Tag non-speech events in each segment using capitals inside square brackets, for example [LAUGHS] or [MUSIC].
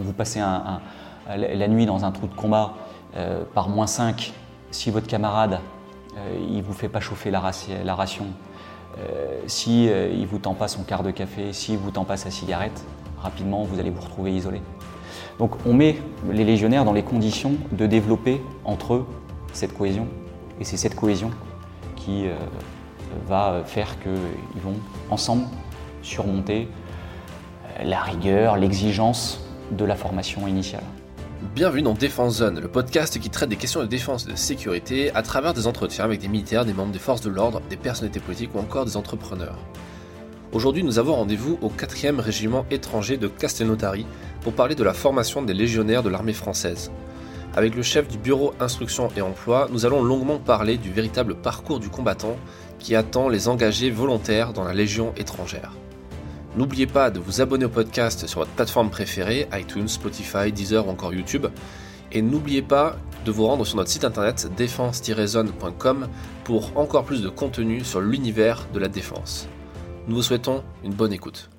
vous passez la nuit dans un trou de combat par moins 5, si votre camarade il vous fait pas chauffer la, ration, si il vous tend pas son quart de café, si vous tend pas sa cigarette, rapidement vous allez vous retrouver isolé. Donc on met les légionnaires dans les conditions de développer entre eux cette cohésion. Et c'est cette cohésion qui euh, va faire qu'ils vont ensemble surmonter euh, la rigueur, l'exigence de la formation initiale. Bienvenue dans Défense Zone, le podcast qui traite des questions de défense et de sécurité à travers des entretiens avec des militaires, des membres des forces de l'ordre, des personnalités politiques ou encore des entrepreneurs. Aujourd'hui, nous avons rendez-vous au 4e régiment étranger de Castelnaudary pour parler de la formation des légionnaires de l'armée française. Avec le chef du bureau instruction et emploi, nous allons longuement parler du véritable parcours du combattant qui attend les engagés volontaires dans la Légion étrangère. N'oubliez pas de vous abonner au podcast sur votre plateforme préférée, iTunes, Spotify, Deezer ou encore YouTube. Et n'oubliez pas de vous rendre sur notre site internet défense-zone.com pour encore plus de contenu sur l'univers de la défense. Nous vous souhaitons une bonne écoute.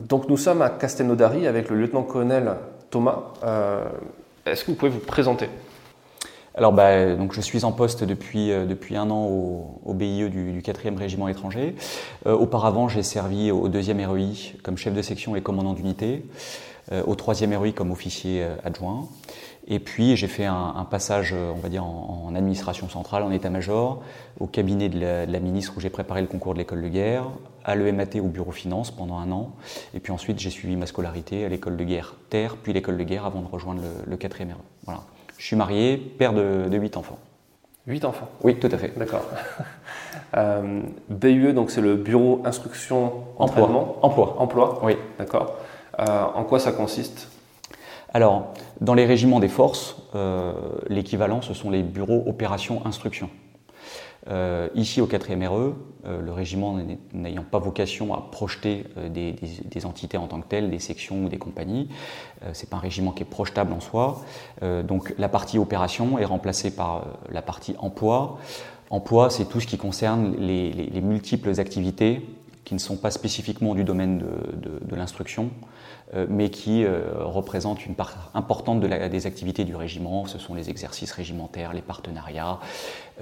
Donc nous sommes à Castelnaudary avec le lieutenant-colonel Thomas. Euh, est-ce que vous pouvez vous présenter? Alors, bah, donc je suis en poste depuis, euh, depuis un an au, au BIE du, du 4e régiment étranger. Euh, auparavant, j'ai servi au 2e REI comme chef de section et commandant d'unité, au 3e REI comme officier adjoint. Et puis j'ai fait un, passage, on va dire, en, administration centrale, en état-major, au cabinet de la, ministre où j'ai préparé le concours de l'école de guerre, à l'EMAT au bureau finance pendant un an. Et puis ensuite j'ai suivi ma scolarité à l'école de guerre Terre, puis l'école de guerre avant de rejoindre le, 4e RE. Voilà. Je suis marié, père de, de 8 enfants. 8 enfants? Oui, tout à fait. D'accord. [LAUGHS] euh, BUE, donc c'est le bureau instruction emploi. Emploi. Emploi. Oui. D'accord. Euh, en quoi ça consiste? Alors, dans les régiments des forces, euh, l'équivalent, ce sont les bureaux opération instruction. Euh, ici, au 4e RE, euh, le régiment n'ayant pas vocation à projeter des, entités en tant que telles, des sections ou des compagnies, c'est pas un régiment qui est projetable en soi. donc, la partie opération est remplacée par la partie emploi. Emploi, c'est tout ce qui concerne les, multiples activités qui ne sont pas spécifiquement du domaine de l'instruction, euh, mais qui euh, représente une part importante de des activités du régiment. Ce sont les exercices régimentaires, les partenariats,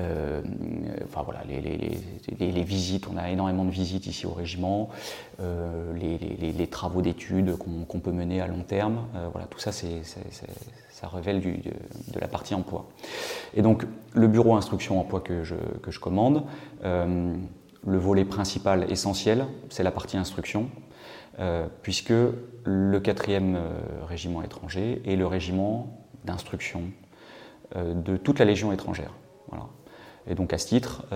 euh, voilà, les, visites. On a énormément de visites ici au régiment, les, travaux d'études qu'on peut mener à long terme. voilà, tout ça, c'est ça révèle de, la partie emploi. Et donc, le bureau instruction emploi que je commande, le volet principal essentiel, c'est la partie instruction. Euh, puisque le 4e euh, régiment étranger est le régiment d'instruction euh, de toute la Légion étrangère. Et donc à ce titre,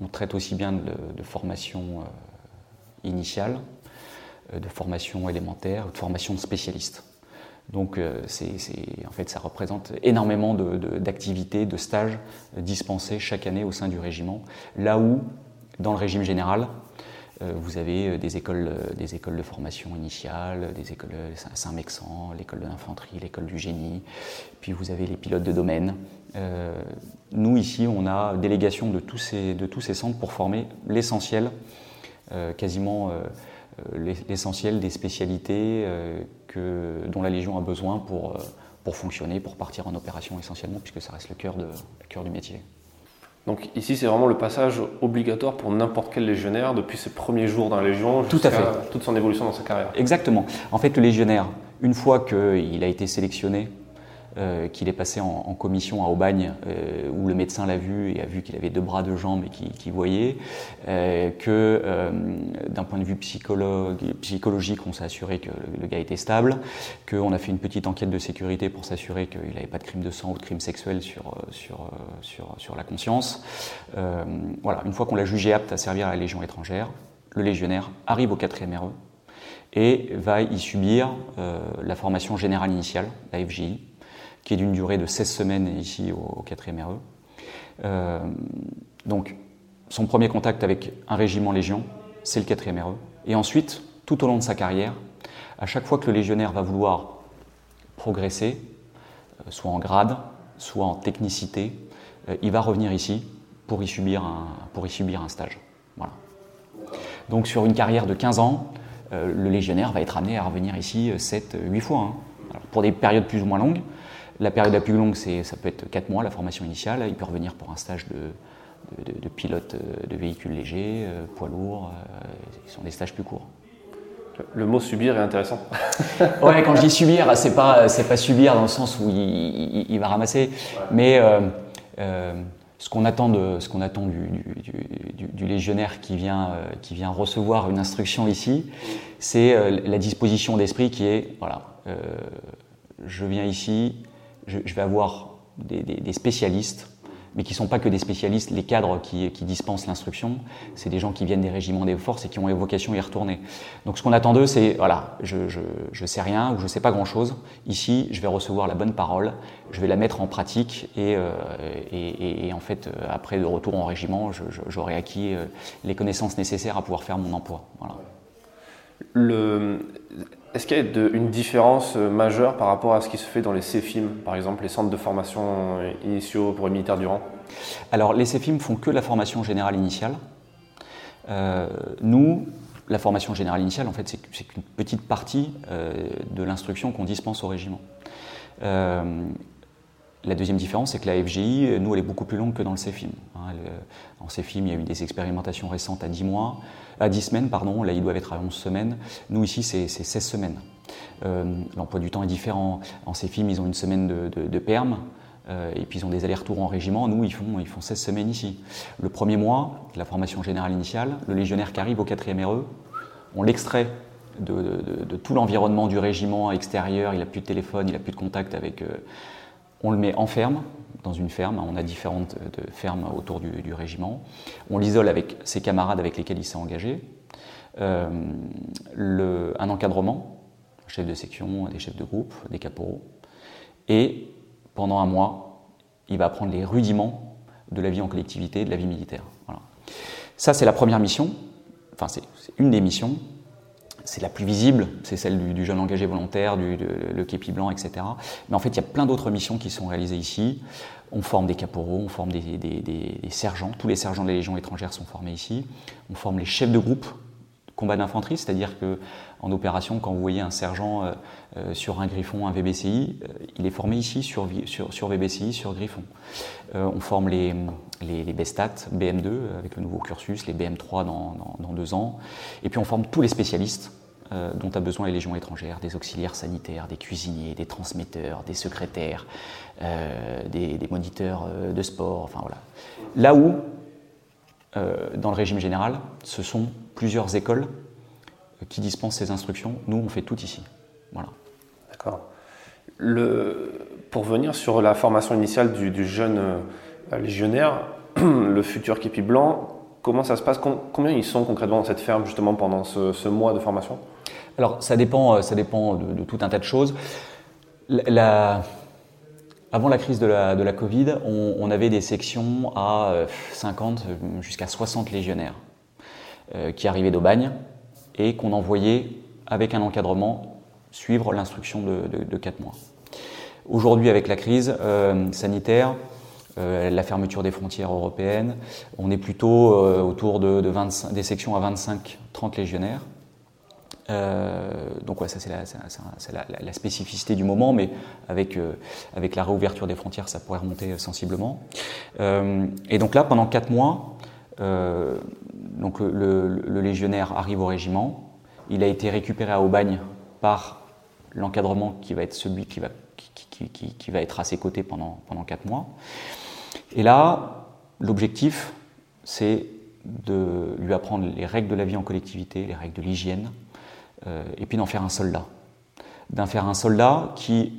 on traite aussi bien de, formation initiale, de formation élémentaire, de formation de spécialistes. Donc en fait, ça représente énormément d'activités, de, de, stages dispensés chaque année au sein du régiment, là où, dans le régime général, euh, vous avez euh, des écoles, euh, des écoles de formation initiale, des écoles Saint-Mexan, l'école de l'infanterie, l'école du génie, puis vous avez les pilotes de domaine. nous, ici, on a délégation de tous ces, de tous ces centres pour former l'essentiel, quasiment l'essentiel des spécialités que, dont la Légion a besoin pour, pour fonctionner, pour partir en opération essentiellement, puisque ça reste le cœur, de, le cœur du métier. Donc ici, c'est vraiment le passage obligatoire pour n'importe quel légionnaire depuis ses premiers jours dans la Légion jusqu'à toute son évolution dans sa carrière. Exactement. En fait, le légionnaire, une fois qu'il a été sélectionné euh, qu'il est passé en, commission à Aubagne, euh, où le médecin l'a vu et a vu qu'il avait deux bras, deux jambes et qu'il voyait, euh, que d'un point de vue psychologique, on s'est assuré que le, gars était stable, qu'on a fait une petite enquête de sécurité pour s'assurer qu'il n'avait pas de crime de sang ou de crime sexuel sur, la conscience. une fois qu'on l'a jugé apte à servir à la Légion étrangère, le légionnaire arrive au 4e RE et va y subir la formation générale initiale, la FGI, qui est d'une durée de 16 semaines ici au, 4e RE. Euh, donc, son premier contact avec un régiment Légion, c'est le 4e RE. Et ensuite, tout au long de sa carrière, à chaque fois que le légionnaire va vouloir progresser, euh, soit en grade, soit en technicité, euh, il va revenir ici pour y subir un, pour y subir un stage. Voilà. Donc sur une carrière de 15 ans, le légionnaire va être amené à revenir ici 7, 8 fois. Hein. pour des périodes plus ou moins longues. La période la plus longue, ça peut être 4 mois, la formation initiale. Il peut revenir pour un stage de, de, pilote de véhicules légers, poids lourds. Ce sont des stages plus courts. Le mot subir est intéressant. [LAUGHS] ouais, quand je dis subir, c'est pas c'est pas subir dans le sens où il, va ramasser, mais euh, euh, ce qu'on attend de ce qu'on attend du, légionnaire qui vient euh, qui vient recevoir une instruction ici, c'est la disposition d'esprit qui est voilà, je viens ici, je, vais avoir des spécialistes mais qui ne sont pas que des spécialistes. Les cadres qui, dispensent l'instruction, c'est des gens qui viennent des régiments des forces et qui ont vocation à y retourner. Donc ce qu'on attend d'eux, c'est, voilà, je ne sais rien ou je ne sais pas grand-chose. Ici, je vais recevoir la bonne parole, je vais la mettre en pratique et, euh, en fait, euh, après de retour en régiment, j'aurai acquis euh, les connaissances nécessaires à pouvoir faire mon emploi. Est-ce qu'il y a une différence euh, majeure par rapport à ce qui se fait dans les CFIM, par exemple les centres de formation euh, initiaux pour les militaires du rang Alors les CFIM font que la formation générale initiale. Euh, nous, la formation générale initiale, en fait, c'est qu'une petite partie de l'instruction qu'on dispense au régiment. La deuxième différence, c'est que la FGI, nous, elle est beaucoup plus longue que dans le CFIM. Hein. en CFIM, il y a eu des expérimentations récentes à 10 mois, à 10 semaines, pardon. Là, ils doivent être à 11 semaines. Nous, ici, c'est 16 semaines. Euh, l'emploi du temps est différent. En CFIM, ils ont une semaine de, de, perm. Euh, et puis ils ont des allers-retours en régiment. Nous, ils font, ils font 16 semaines ici. Le premier mois, la formation générale initiale, le légionnaire qui arrive au 4e RE, on l'extrait de, tout l'environnement du régiment extérieur. Il n'a plus de téléphone, il n'a plus de contact avec. Euh, on le met en ferme, dans une ferme. On a différentes euh, fermes autour du, régiment. On l'isole avec ses camarades avec lesquels il s'est engagé. Euh, un encadrement, chef de section, des chefs de groupe, des caporaux. Et pendant un mois, il va apprendre les rudiments de la vie en collectivité, de la vie militaire. Ça, c'est la première mission. Enfin, c'est une des missions c'est la plus visible, c'est celle du, jeune engagé volontaire, du le képi blanc, etc. Mais en fait, il y a plein d'autres missions qui sont réalisées ici. On forme des caporaux, on forme des, sergents. Tous les sergents de la Légion étrangère sont formés ici. On forme les chefs de groupe combat d'infanterie, c'est-à-dire que en opération, quand vous voyez un sergent euh, euh, sur un Griffon, un VBCI, euh, il est formé ici sur, sur, VBCI, sur Griffon. on forme les, les, BESTAT, BM2 avec le nouveau cursus, les BM3 dans, dans, deux ans, et puis on forme tous les spécialistes dont a besoin les légions étrangères, des auxiliaires sanitaires, des cuisiniers, des transmetteurs, des secrétaires, des, des, moniteurs de sport, enfin voilà. Là où euh, dans le régime général, ce sont plusieurs écoles qui dispensent ces instructions. Nous, on fait tout ici. Voilà. D'accord. Pour venir sur la formation initiale du, jeune euh, légionnaire, [CLEARS THROAT] le futur képi blanc, comment ça se passe? Combien ils sont concrètement dans cette ferme justement pendant ce, mois de formation? Alors ça dépend, euh, ça dépend de, tout un tas de choses. Avant la crise de la, Covid, on, avait des sections à 50 euh, jusqu'à 60 légionnaires euh, qui arrivaient d'Aubagne et qu'on envoyait avec un encadrement suivre l'instruction de, de, 4 mois. Aujourd'hui, avec la crise euh, sanitaire, la fermeture des frontières européennes, on est plutôt autour de, 25, des sections à 25-30 légionnaires. Euh, donc ouais, ça c'est la, spécificité du moment, mais avec, euh, avec la réouverture des frontières, ça pourrait remonter sensiblement. Euh, et donc là, pendant quatre mois, donc le, légionnaire arrive au régiment, il a été récupéré à Aubagne par l'encadrement qui va être celui qui va, qui, va être à ses côtés pendant, pendant quatre mois. Et là, l'objectif, c'est de lui apprendre les règles de la vie en collectivité, les règles de l'hygiène, et puis d'en faire un soldat. D'en faire un soldat qui,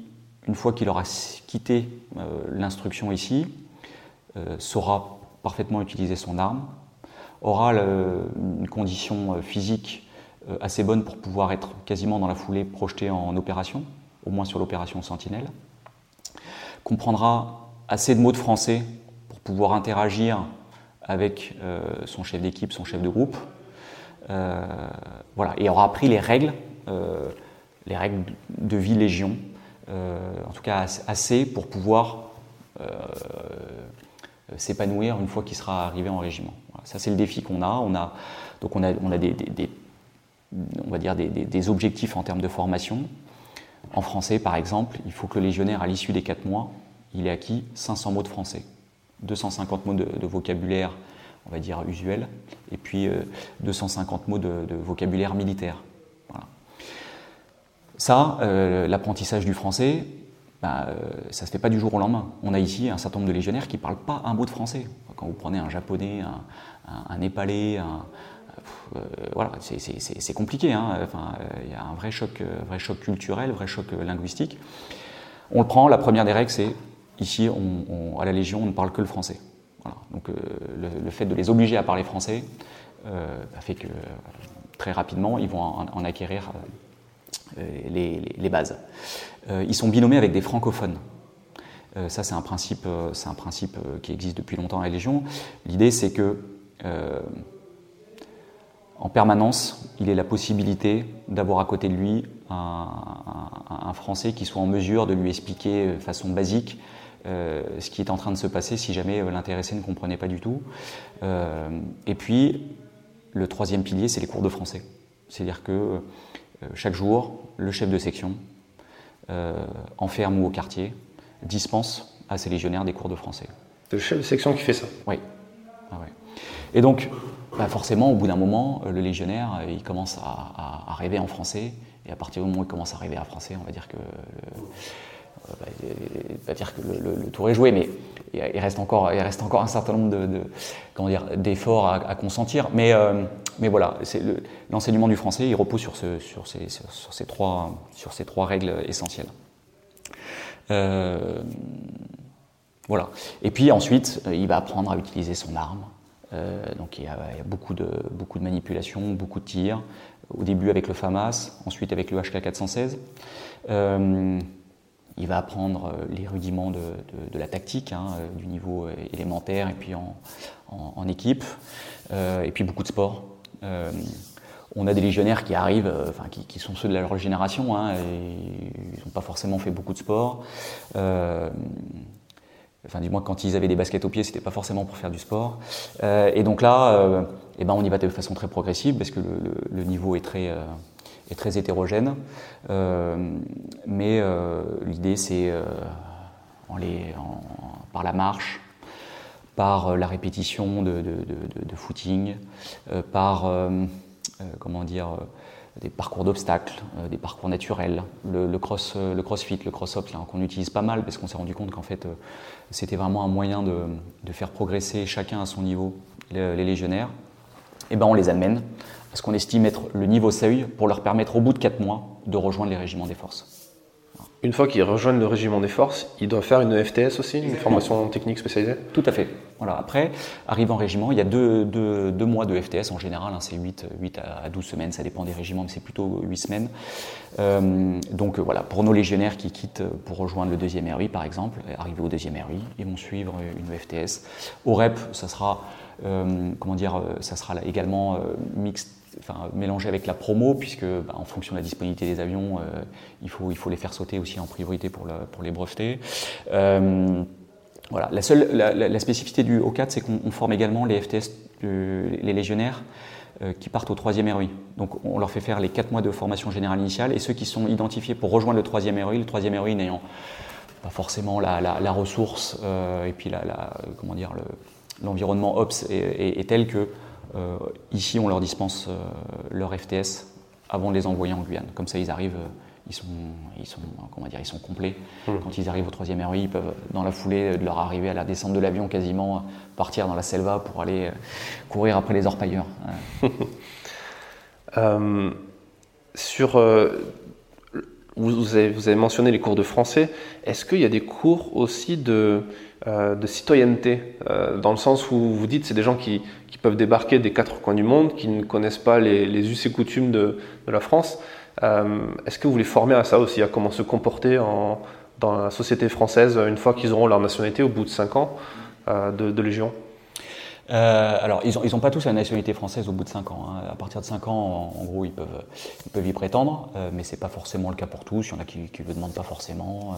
une fois qu'il aura quitté euh, l'instruction ici, euh, saura parfaitement utiliser son arme, aura une condition physique assez bonne pour pouvoir être quasiment dans la foulée projeté en opération, au moins sur l'opération Sentinelle, comprendra assez de mots de français pour pouvoir interagir avec son chef d'équipe, son chef de groupe, euh, voilà, et aura appris les règles, euh, les règles de vie légion, euh, en tout cas assez pour pouvoir s'épanouir une fois qu'il sera arrivé en régiment. ça, c'est le défi qu'on a. On a donc on a, on a des, on va dire, des, objectifs en termes de formation. En français, par exemple, il faut que le légionnaire, à l'issue des 4 mois, il ait acquis 500 mots de français, 250 mots de, vocabulaire, on va dire, usuel, et puis 250 mots de, vocabulaire militaire. Ça, l'apprentissage du français, bah, euh, ça ne se fait pas du jour au lendemain. On a ici un certain nombre de légionnaires qui ne parlent pas un mot de français. Quand vous prenez un japonais, un, népalais, euh, voilà, c'est compliqué. Hein. Enfin, il y a un vrai choc, euh, vrai choc culturel, vrai choc linguistique. On le prend, la première des règles, c'est ici, à la Légion, on ne parle que le français. Donc le, fait de les obliger à parler français fait que très rapidement, ils vont en acquérir euh, les, bases. Euh, ils sont binômés avec des francophones. Euh, ça, c'est un principe, un qui existe depuis longtemps à la Légion. L'idée, c'est que en permanence, il ait la possibilité d'avoir à côté de lui un, Français qui soit en mesure de lui expliquer de façon basique ce qui est en train de se passer si jamais l'intéressé ne comprenait pas du tout. et puis, le troisième pilier, c'est les cours de français. C'est-à-dire que euh, chaque jour, le chef de section, euh, en ferme ou au quartier, dispense à ses légionnaires des cours de français. C'est le chef de section qui fait ça Oui. Ah Et donc, bah, forcément, au bout d'un moment, euh, le légionnaire, il commence à, rêver en français. Et à partir du moment où il commence à rêver en français, on va dire que pas dire que le, tour est joué, mais il reste encore, il reste encore un certain nombre de, comment dire, d'efforts à, consentir. Mais, euh, mais voilà, l'enseignement du français, il repose sur, ce, sur, ces, trois, sur ces trois règles essentielles. Euh, voilà. Et puis ensuite, il va apprendre à utiliser son arme. Euh, donc il y, a, beaucoup, de, beaucoup de manipulations, beaucoup de tirs. Au début avec le FAMAS, ensuite avec le HK 416. Il va apprendre euh, les rudiments de, la tactique, hein, euh, du niveau euh, élémentaire et puis en, équipe, et puis beaucoup de sport. on a des légionnaires qui arrivent, enfin, qui, sont ceux de leur génération, hein, et ils n'ont pas forcément fait beaucoup de sport. enfin, du moins, quand ils avaient des baskets aux pieds, c'était pas forcément pour faire du sport. et donc là, eh ben, on y va de façon très progressive parce que le niveau est très est très hétérogène. Euh, mais euh, l'idée, c'est euh, par la marche, par la répétition de, footing, par comment dire, des parcours d'obstacles, des parcours naturels, le, cross, le crossfit, le cross-up, qu'on utilise pas mal parce qu'on s'est rendu compte qu'en fait, c'était vraiment un moyen de, faire progresser chacun à son niveau les, légionnaires. Et ben on les amène parce qu'on estime être le niveau seuil pour leur permettre au bout de 4 mois de rejoindre les régiments des forces. Une fois qu'ils rejoignent le régiment des forces, ils doivent faire une FTS aussi, une formation technique spécialisée? Tout à fait. Voilà. Après, arrive en régiment, il y a deux, mois de FTS en général, hein, c'est 8, 8, à 12 semaines, ça dépend des régiments, mais c'est plutôt 8 semaines. Euh, donc euh, voilà, pour nos légionnaires qui quittent pour rejoindre le deuxième RI par exemple, arriver au deuxième RI, ils vont suivre une FTS. Au REP, ça sera, euh, comment dire, ça sera également mixte enfin, mélangé avec la promo, puisque bah, en fonction de la disponibilité des avions, euh, il, faut, il faut les faire sauter aussi en priorité pour, pour les breveter. Euh, voilà. La, seule, la, spécificité du O4, c'est qu'on forme également les FTS, les légionnaires, euh, qui partent au troisième ROI. Donc on leur fait faire les 4 mois de formation générale initiale, et ceux qui sont identifiés pour rejoindre le troisième ROI, le troisième ROI n'ayant pas forcément la, ressource, et puis la, comment dire, l'environnement OPS est, tel que ici, on leur dispense euh, leur FTS avant de les envoyer en Guyane. Comme ça, ils arrivent, euh, ils sont, ils sont, comment dire, ils sont complets. Mmh. Quand ils arrivent au troisième ROI, ils peuvent, dans la foulée de leur arrivée à la descente de l'avion, quasiment partir dans la selva pour aller courir après les orpailleurs. [LAUGHS] sur, vous, avez, vous, avez, mentionné les cours de français. Est-ce qu'il y a des cours aussi de, de citoyenneté, dans le sens où vous dites c'est des gens qui, peuvent débarquer des quatre coins du monde, qui ne connaissent pas les, us et coutumes de, la France. Euh, est-ce que vous les formez à ça aussi, à comment se comporter dans la société française une fois qu'ils auront leur nationalité au bout de cinq ans euh, de, Légion? Euh, alors, ils n'ont pas tous la nationalité française au bout de 5 ans. Hein. À partir de 5 ans, en, gros, ils peuvent, y prétendre, mais ce n'est pas forcément le cas pour tous. Il y en a qui ne le demandent pas forcément.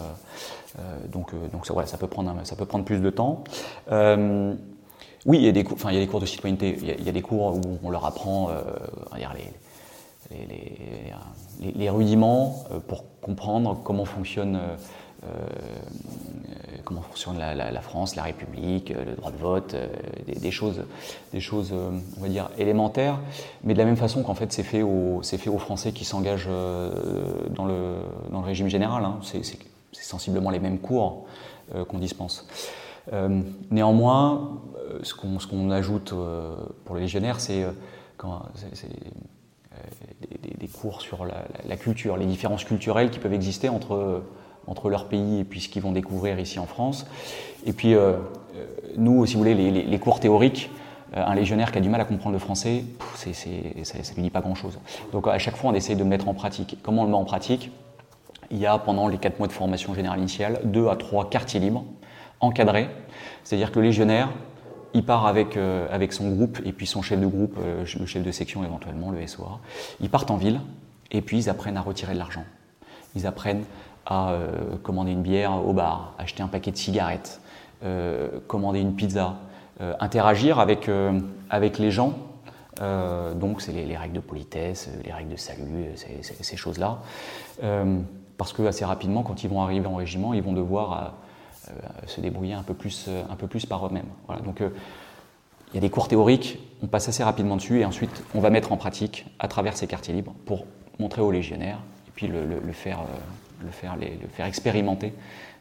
donc, donc ça, ça, peut prendre, plus de temps. Oui, il y, a des cours, de citoyenneté. Il y a, des cours où on leur apprend euh, les, rudiments pour comprendre comment fonctionne comment fonctionne la, France, la République, le droit de vote, des, choses, des choses on va dire, élémentaires, mais de la même façon qu'en fait c'est fait, aux, fait aux Français qui s'engagent dans le, dans, le, régime général. Hein. C'est sensiblement les mêmes cours qu'on dispense. néanmoins, ce qu'on ajoute pour les légionnaires, c'est des, cours sur la, culture, les différences culturelles qui peuvent exister entre, entre leur pays et puis ce qu'ils vont découvrir ici en France. Et puis, euh, euh, nous, si vous voulez, les, cours théoriques, euh, un légionnaire qui a du mal à comprendre le français, ça ne lui dit pas grand-chose. Donc à chaque fois, on essaie de le mettre en pratique. Comment on le met en pratique? Il y a, pendant les 4 mois de formation générale initiale, 2 à 3 quartiers libres, encadrés. C'est-à-dire que le légionnaire, il part avec, avec son groupe et puis son chef de groupe, le chef de section éventuellement, le SOA. Ils partent en ville et puis ils apprennent à retirer de l'argent. Ils apprennent à euh, commander une bière au bar, acheter un paquet de cigarettes, commander une pizza, interagir avec, avec les gens. donc c'est les, règles de politesse, les règles de salut, ces choses-là. parce que assez rapidement, quand ils vont arriver en régiment, ils vont devoir euh, se débrouiller un peu plus, euh, un peu plus par eux-mêmes. Donc euh, il y a des cours théoriques, on passe assez rapidement dessus et ensuite on va mettre en pratique à travers ces quartiers libres pour montrer aux légionnaires et puis le, faire, le, faire, le faire expérimenter,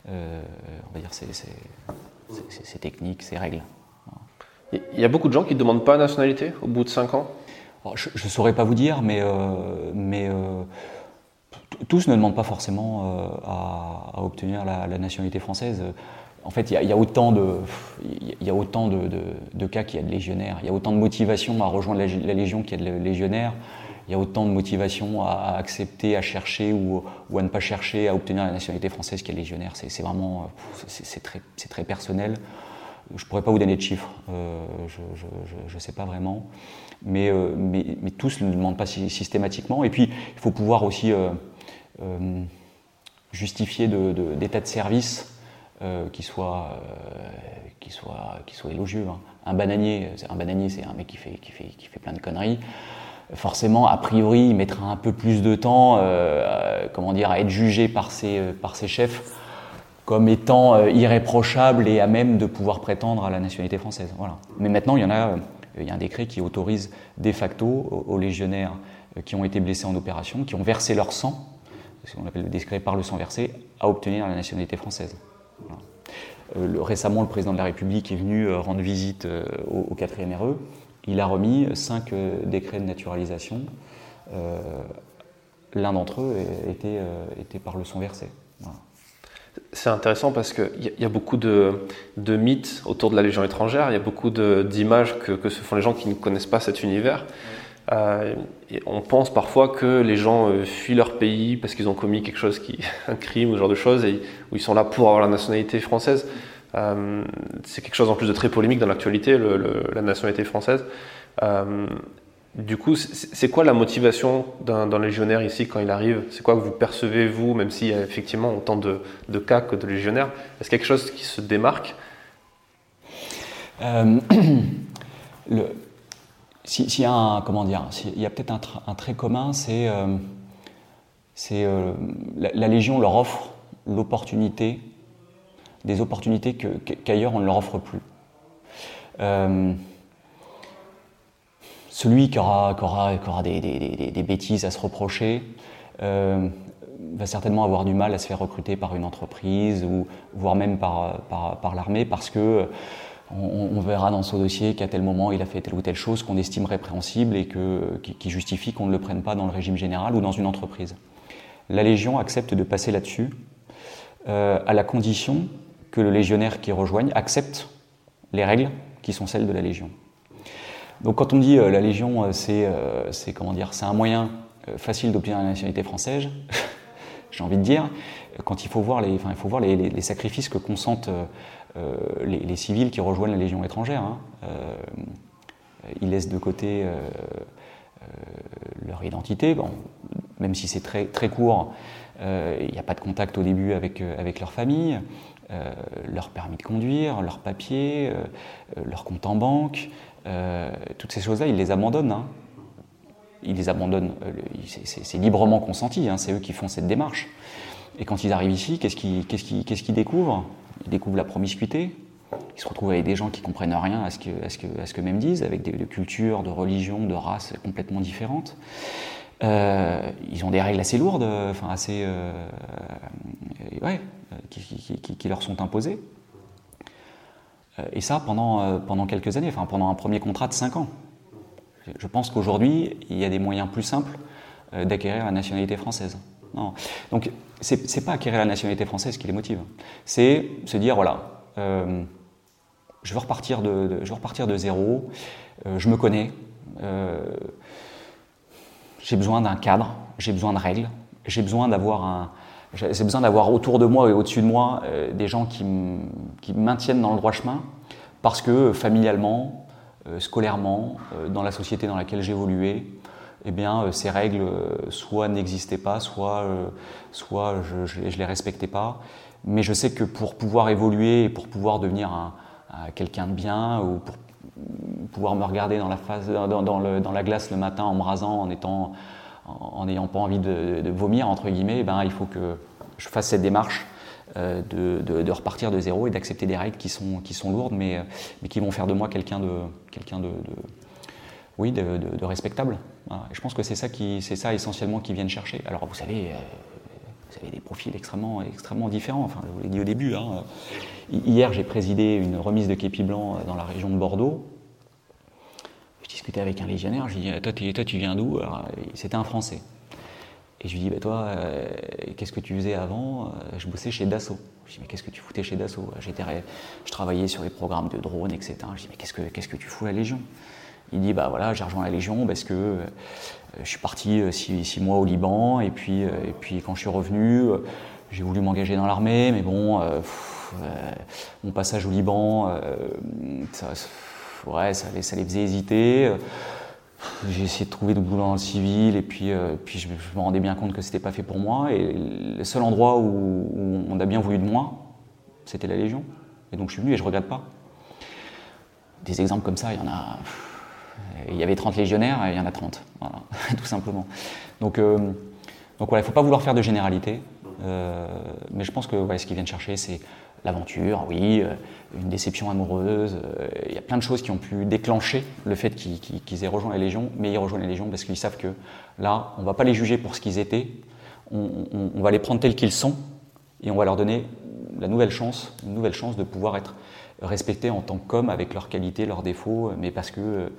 on va dire, ces, ces, techniques, ces règles. Il y a beaucoup de gens qui ne demandent pas nationalité au bout de 5 ans? Je ne saurais pas vous dire, mais, mais tous ne demandent pas forcément euh, à, obtenir la, nationalité française. En fait, il y, a autant, de, y a autant de, cas qu'il y a de légionnaires. Il y a autant de motivation à rejoindre la, Légion qu'il y a de légionnaires. Il y a autant de motivation à, accepter, à chercher ou, à ne pas chercher à obtenir la nationalité française de légionnaires. C'est vraiment c'est très, très, personnel. Je ne pourrais pas vous donner de chiffres, euh, je ne sais pas vraiment. Mais, euh, mais, mais, tous ne le demandent pas systématiquement. Et puis, il faut pouvoir aussi euh, justifier d'état de, de, service euh, qui, soit, euh, qui, soit, qui soit élogieux. Hein. Un bananier, un bananier, c'est un mec qui fait, qui, fait, qui fait plein de conneries. Forcément, a priori, il mettra un peu plus de temps, comment dire, à être jugé par ses, par ses chefs comme étant irréprochable et à même de pouvoir prétendre à la nationalité française. Voilà. Mais maintenant, il y en a, il y a un décret qui autorise de facto aux légionnaires qui ont été blessés en opération, qui ont versé leur sang, ce qu'on appelle le décret par le sang versé, à obtenir la nationalité française. Euh, récemment, le président de la République est venu euh, rendre visite euh, au, 4e RE. Il a remis cinq décrets de naturalisation. L'un d'entre eux était, était, par le sang versé. C'est intéressant parce qu'il y, a beaucoup de, mythes autour de la Légion étrangère, il y a beaucoup d'images que, se font les gens qui ne connaissent pas cet univers. Euh, on pense parfois que les gens euh, fuient leur pays parce qu'ils ont commis quelque chose [LAUGHS] un crime ou ce genre de choses et ils sont là pour avoir la nationalité française. Euh, c'est quelque chose en plus de très polémique dans l'actualité, la nationalité française. du coup, c'est quoi la motivation d'un légionnaire ici quand il arrive? C'est quoi que vous percevez, vous, même s'il y a effectivement autant de, de cas que de légionnaires? Est-ce quelque chose qui se démarque? [COUGHS] Le, s'il y a un, comment dire, il y a peut-être un, trait commun, c'est euh, euh, la, Légion leur offre l'opportunité, des opportunités qu'ailleurs on ne leur offre plus. Euh, celui qui aura, aura, des, bêtises à se reprocher va certainement avoir du mal à se faire recruter par une entreprise ou voire même par, par l'armée parce que on, verra dans son dossier qu'à tel moment il a fait telle ou telle chose qu'on estime répréhensible et qui, justifie qu'on ne le prenne pas dans le régime général ou dans une entreprise. La Légion accepte de passer là-dessus euh, à la condition que le légionnaire qui rejoigne accepte les règles qui sont celles de la Légion. Donc quand on dit euh, la Légion, euh, c'est comment dire, c'est un moyen facile d'obtenir la nationalité française, [LAUGHS] j'ai envie de dire, quand il faut voir les, il faut voir les sacrifices que consentent euh, les, civils qui rejoignent la Légion étrangère. Hein. Euh, ils laissent de côté euh, leur identité, bon, même si c'est très, très court, il n'y a pas de contact au début avec, avec leur famille, leur permis de conduire, leurs papiers, leur compte en banque, toutes ces choses-là, ils les abandonnent. Hein. ils les abandonnent, c'est librement consenti, hein, c'est eux qui font cette démarche. Et quand ils arrivent ici, qu'est-ce qu'ils découvrent? Ils découvrent la promiscuité, ils se retrouvent avec des gens qui comprennent rien à ce que, à même disent, avec des, cultures, de religions, de races complètement différentes. Euh, ils ont des règles assez lourdes, enfin assez, euh, ouais, qui, leur sont imposées. Euh, et ça pendant, pendant quelques années, enfin pendant un premier contrat de 5 ans. Je pense qu'aujourd'hui, il y a des moyens plus simples d'acquérir la nationalité française. Donc, c'est pas acquérir la nationalité française qui les motive. C'est se dire, voilà, je veux repartir de, je veux repartir de zéro, euh, je me connais, euh, j'ai besoin d'un cadre, j'ai besoin de règles, j'ai besoin d'avoir un, j'ai besoin d'avoir autour de moi et au-dessus de moi euh, des gens qui, me maintiennent dans le droit chemin, parce que familialement, scolairement, dans la société dans laquelle j'évoluais, eh bien, ces règles soit n'existaient pas, soit, soit je ne les respectais pas. Mais je sais que pour pouvoir évoluer et pour pouvoir devenir un, quelqu'un de bien ou pour pouvoir me regarder dans la, face, dans, dans, la glace le matin en me rasant, en étant en n'ayant pas envie de, vomir, entre guillemets, eh ben, il faut que je fasse cette démarche euh, de, de, repartir de zéro et d'accepter des règles qui sont, qui sont lourdes, mais, mais qui vont faire de moi quelqu'un de, quelqu'un de, oui, de, respectable. Et je pense que c'est ça, qui, c'est ça essentiellement qu'ils viennent chercher. Alors, vous savez, euh, des profils extrêmement, extrêmement différents. Je vous l'ai dit au début. Hein. Hier, j'ai présidé une remise de képi blanc dans la région de Bordeaux. Je discutais avec un légionnaire. Je lui dis Toi, toi tu viens d'où? C'était un Français. Et je lui dis bah, Toi, euh, qu'est-ce que tu faisais avant? Euh, Je bossais chez Dassault. Je lui dis Mais qu'est-ce que tu foutais chez Dassault? Je travaillais sur les programmes de drones, etc. Je lui dis Mais qu'est-ce que, que tu fous à la Légion? Il dit bah voilà, j'ai rejoint la Légion parce que euh, je suis parti euh, six, mois au Liban et puis, euh, et puis quand je suis revenu, j'ai voulu m'engager dans l'armée, mais bon, mon passage au Liban, ça, ouais, ça, ça, les faisait hésiter. J'ai essayé de trouver du boulot dans le civil et puis, puis je, me rendais bien compte que c'était pas fait pour moi. Et le seul endroit où, où on a bien voulu de moi, c'était la Légion. Et donc je suis venu et je regrette pas. Des exemples comme ça, il y en a il y avait 30 légionnaires, il y en a 30, voilà, [LAUGHS] tout simplement. Donc, euh, donc voilà, il ne faut pas vouloir faire de généralité, euh, mais je pense que ce qu'ils viennent chercher, c'est l'aventure, oui, euh, une déception amoureuse. il y a plein de choses qui ont pu déclencher le fait qu'ils aient rejoint la Légion, mais ils rejoignent la Légion parce qu'ils savent que là, on ne va pas les juger pour ce qu'ils étaient, on, on, va les prendre tels qu'ils sont et on va leur donner la nouvelle chance, une nouvelle chance de pouvoir être respectés en tant qu'hommes avec leurs qualités, leurs défauts, mais parce que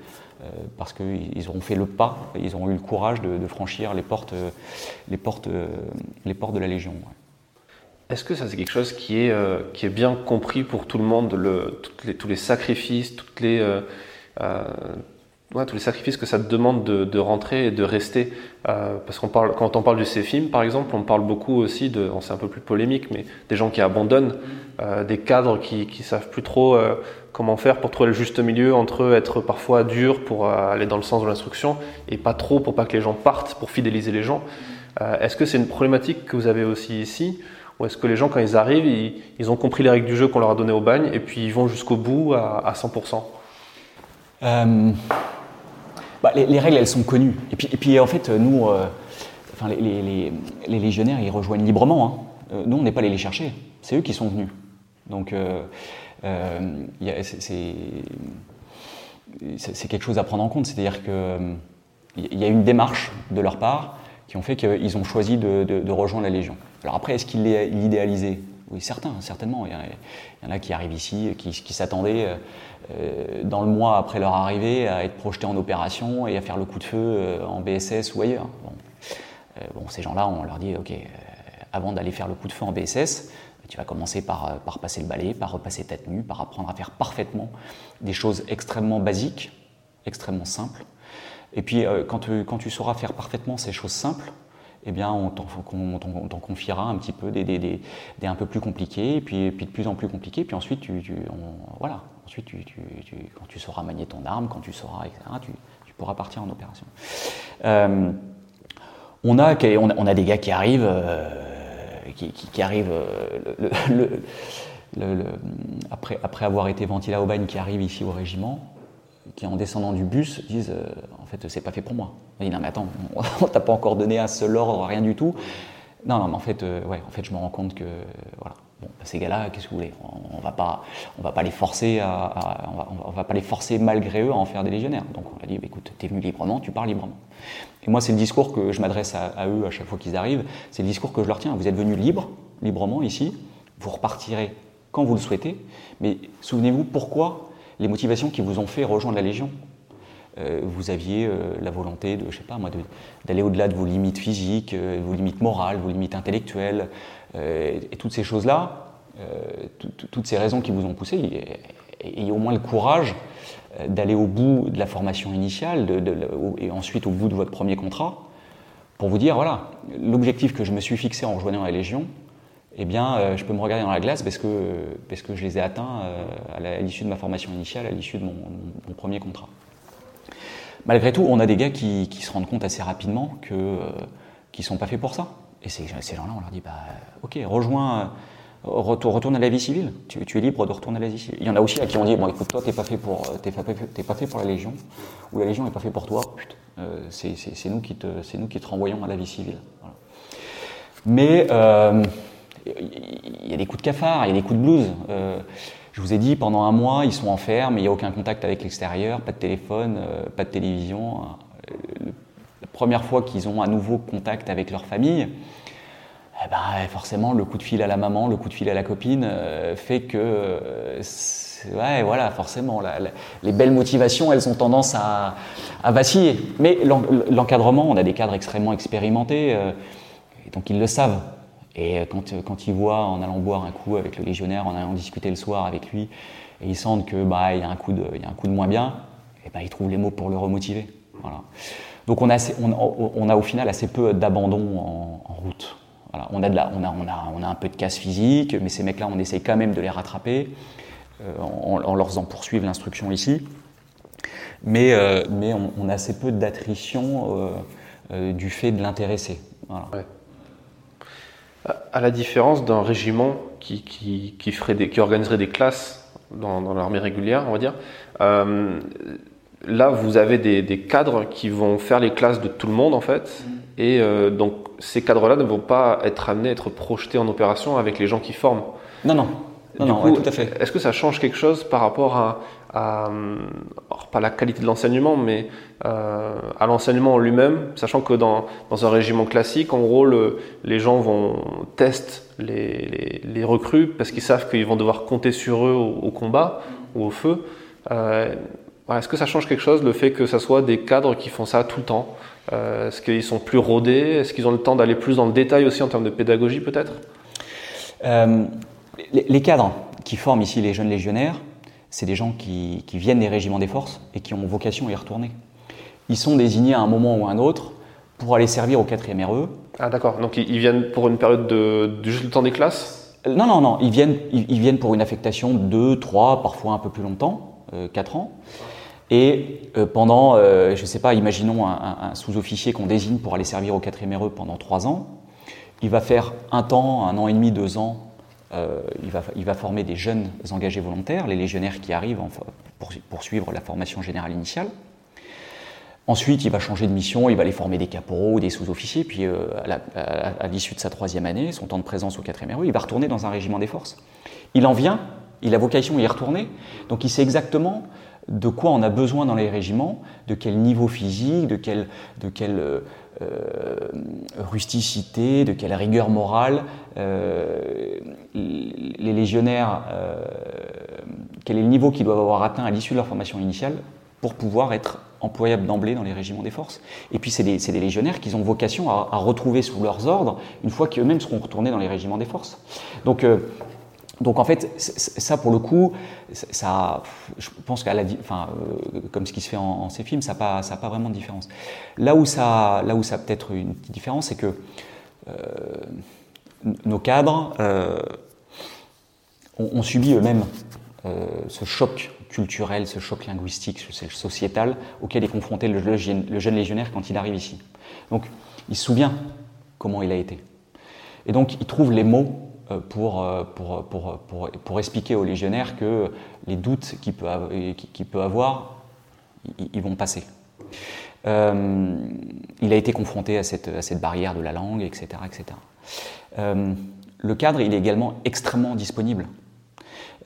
parce qu'ils auront fait le pas, ils auront eu le courage de, franchir les portes, les, portes, les portes de la Légion. Est-ce que ça c'est quelque chose qui est, euh, qui est bien compris pour tout le monde, tous les sacrifices, toutes les, euh, tous les sacrifices que ça te demande de, rentrer et de rester Parce qu'on parle, quand on parle du CFIM par exemple, on parle beaucoup aussi de, c'est un peu plus polémique, mais des gens qui abandonnent, des cadres qui ne savent plus trop comment faire pour trouver le juste milieu entre être parfois dur pour euh, aller dans le sens de l'instruction et pas trop pour pas que les gens partent, pour fidéliser les gens. Euh, est-ce que c'est une problématique que vous avez aussi ici? Ou est-ce que les gens, quand ils arrivent, ils, ont compris les règles du jeu qu'on leur a donné au bagne et puis ils vont jusqu'au bout à, 100% euh, bah, les, règles, elles sont connues. Et puis, en fait, nous, enfin, les, légionnaires, ils rejoignent librement. Hein. nous, on n'est pas allés les chercher. C'est eux qui sont venus. Donc, euh, c'est quelque chose à prendre en compte. C'est-à-dire qu'il euh, y a une démarche de leur part qui ont fait qu'ils ont choisi de, rejoindre la Légion. Alors après, est-ce qu'ils l'idéalisaient Oui, certains, certainement. Il y, en a, qui arrivent ici, qui, s'attendaient euh, dans le mois après leur arrivée à être projetés en opération et à faire le coup de feu en BSS ou ailleurs. Bon, ces gens-là, on leur dit, OK, avant d'aller faire le coup de feu en BSS, tu vas commencer par, euh, passer le balai, par repasser tête nue, par apprendre à faire parfaitement des choses extrêmement basiques, extrêmement simples. Et puis, euh, quand, tu, sauras faire parfaitement ces choses simples, eh bien, on t'en confiera un petit peu des, un peu plus compliqués, puis, de plus en plus compliqués. Puis ensuite, voilà. Ensuite, quand tu sauras manier ton arme, quand tu sauras, etc., tu, pourras partir en opération. Euh, on, a, des gars qui arrivent qui, arrive euh, après, avoir été ventilé au bagne, qui arrive ici au régiment. qui en descendant du bus disent en fait c'est pas fait pour moi. On dit non mais attends, on t'a pas encore donné un seul ordre, rien du tout. Non non mais en fait ouais en fait je me rends compte que voilà Bah, ces gars-là, qu'est-ce que vous voulez? On ne va pas, on va pas les forcer on, va, pas les forcer malgré eux à en faire des légionnaires. Donc on a dit, bah, écoute, tu es venu librement, tu pars librement. Et moi, c'est le discours que je m'adresse à, eux à chaque fois qu'ils arrivent. C'est le discours que je leur tiens. Vous êtes venus libre, librement ici. Vous repartirez quand vous le souhaitez. Mais souvenez-vous pourquoi les motivations qui vous ont fait rejoindre la Légion. Euh, vous aviez euh, la volonté de, je sais pas moi, d'aller au-delà de vos limites physiques, euh, vos limites morales, vos limites intellectuelles, et toutes ces choses-là, toutes ces raisons qui vous ont poussé, ayez au moins le courage d'aller au bout de la formation initiale et ensuite au bout de votre premier contrat pour vous dire voilà, l'objectif que je me suis fixé en rejoignant la Légion, eh bien, je peux me regarder dans la glace parce que, parce que je les ai atteints à l'issue de ma formation initiale, à l'issue de mon premier contrat. Malgré tout, on a des gars qui, se rendent compte assez rapidement que euh, qui sont pas faits pour ça. Et ces, gens-là, on leur dit bah, ok, rejoins, euh, retourne à la vie civile. Tu, es libre de retourner à la vie civile. Il y en a aussi à qui on dit bon, écoute, toi, t'es pas euh, pas, fait pour la Légion, ou la Légion n'est pas fait pour toi. c'est nous qui te, nous qui te renvoyons à la vie civile. Mais il y a des coups de cafard, il y a des coups de blues. Je vous ai dit, pendant un mois, ils sont en ferme, il n'y a aucun contact avec l'extérieur, pas de téléphone, euh, pas de télévision. Euh, la première fois qu'ils ont à nouveau contact avec leur famille, eh ben, forcément, le coup de fil à la maman, le coup de fil à la copine euh, fait que, ouais, voilà, forcément, les belles motivations, elles ont tendance à, vaciller. Mais l'encadrement, on a des cadres extrêmement expérimentés, donc ils le savent. Et euh, quand, euh, quand ils voient en allant boire un coup avec le légionnaire, en allant discuter le soir avec lui, et ils sentent que bah y a un coup de, un coup de moins bien, et ben ils trouvent les mots pour le remotiver. Voilà. Donc on a, au final assez peu d'abandon en, route. On, a un peu de casse physique, mais ces mecs-là, on essaye quand même de les rattraper euh, en, leur faisant poursuivre l'instruction ici. Mais, mais on, a assez peu d'attrition du fait de l'intéresser. À la différence d'un régiment qui, organiserait des classes dans, l'armée régulière, on va dire, euh, là vous avez des, cadres qui vont faire les classes de tout le monde en fait, et euh, donc ces cadres-là ne vont pas être amenés à être projetés en opération avec les gens qui forment. Non, non. Non, coup, tout à fait. Est-ce que ça change quelque chose par rapport à, à pas la qualité de l'enseignement, mais euh, à l'enseignement en lui-même, sachant que dans, dans, un régiment classique, en gros, les gens vont tester les, les, recrues parce qu'ils savent qu'ils vont devoir compter sur eux au, combat ou au feu. Euh, Est-ce que ça change quelque chose, le fait que ce soit des cadres qui font ça tout le temps? Euh, Est-ce qu'ils sont plus rodés? Est-ce qu'ils ont le temps d'aller plus dans le détail aussi en termes de pédagogie peut-être? Euh, les, les cadres qui forment ici les jeunes légionnaires, c'est des gens qui, viennent des régiments des forces et qui ont vocation à y retourner. Ils sont désignés à un moment ou à un autre pour aller servir au 4e RE. Ah d'accord, donc ils viennent pour une période de, juste le temps des classes? Euh, Non, non, non, ils viennent, ils, viennent pour une affectation de 2, 3, parfois un peu plus longtemps, 4 euh, ans. Et euh, pendant, je ne sais pas, imaginons un, sous-officier qu'on désigne pour aller servir au 4e RE pendant 3 ans. Il va faire un temps, un an et demi, deux ans euh, il, va, il, va, former des jeunes engagés volontaires, les légionnaires qui arrivent pour poursuivre la formation générale initiale. Ensuite, il va changer de mission, il va les former des caporaux des sous-officiers, puis euh, à l'issue de sa troisième année, son temps de présence au 4e RE, il va retourner dans un régiment des forces. Il en vient, il a vocation à y retourner, donc il sait exactement de quoi on a besoin dans les régiments, de quel niveau physique, de quel, de quel euh, euh, rusticité, de quelle rigueur morale euh, les légionnaires, quel est le niveau qu'ils doivent avoir atteint à l'issue de leur formation initiale pour pouvoir être employables d'emblée dans les régiments des forces. Et puis c'est des, légionnaires qui ont vocation à, à, retrouver sous leurs ordres une fois qu'eux-mêmes seront retournés dans les régiments des forces. Donc donc en fait, ça pour le coup, ça, je pense qu'à la, enfin, euh, comme ce qui se fait en, ces films, ça n'a pas, vraiment de différence. Là où ça, là où ça peut-être une petite différence, c'est que euh, nos cadres euh, ont, subi eux-mêmes ce choc culturel, ce choc linguistique, ce sociétal auquel est confronté le, le jeune légionnaire quand il arrive ici. Donc, il se souvient comment il a été. Et donc, il trouve les mots euh, pour, euh, pour, pour, pour, expliquer aux légionnaires que les doutes qu'il peut, peut avoir, ils, vont passer. Euh, il a été confronté à cette, à cette, barrière de la langue, etc. etc. Euh, le cadre, il est également extrêmement disponible.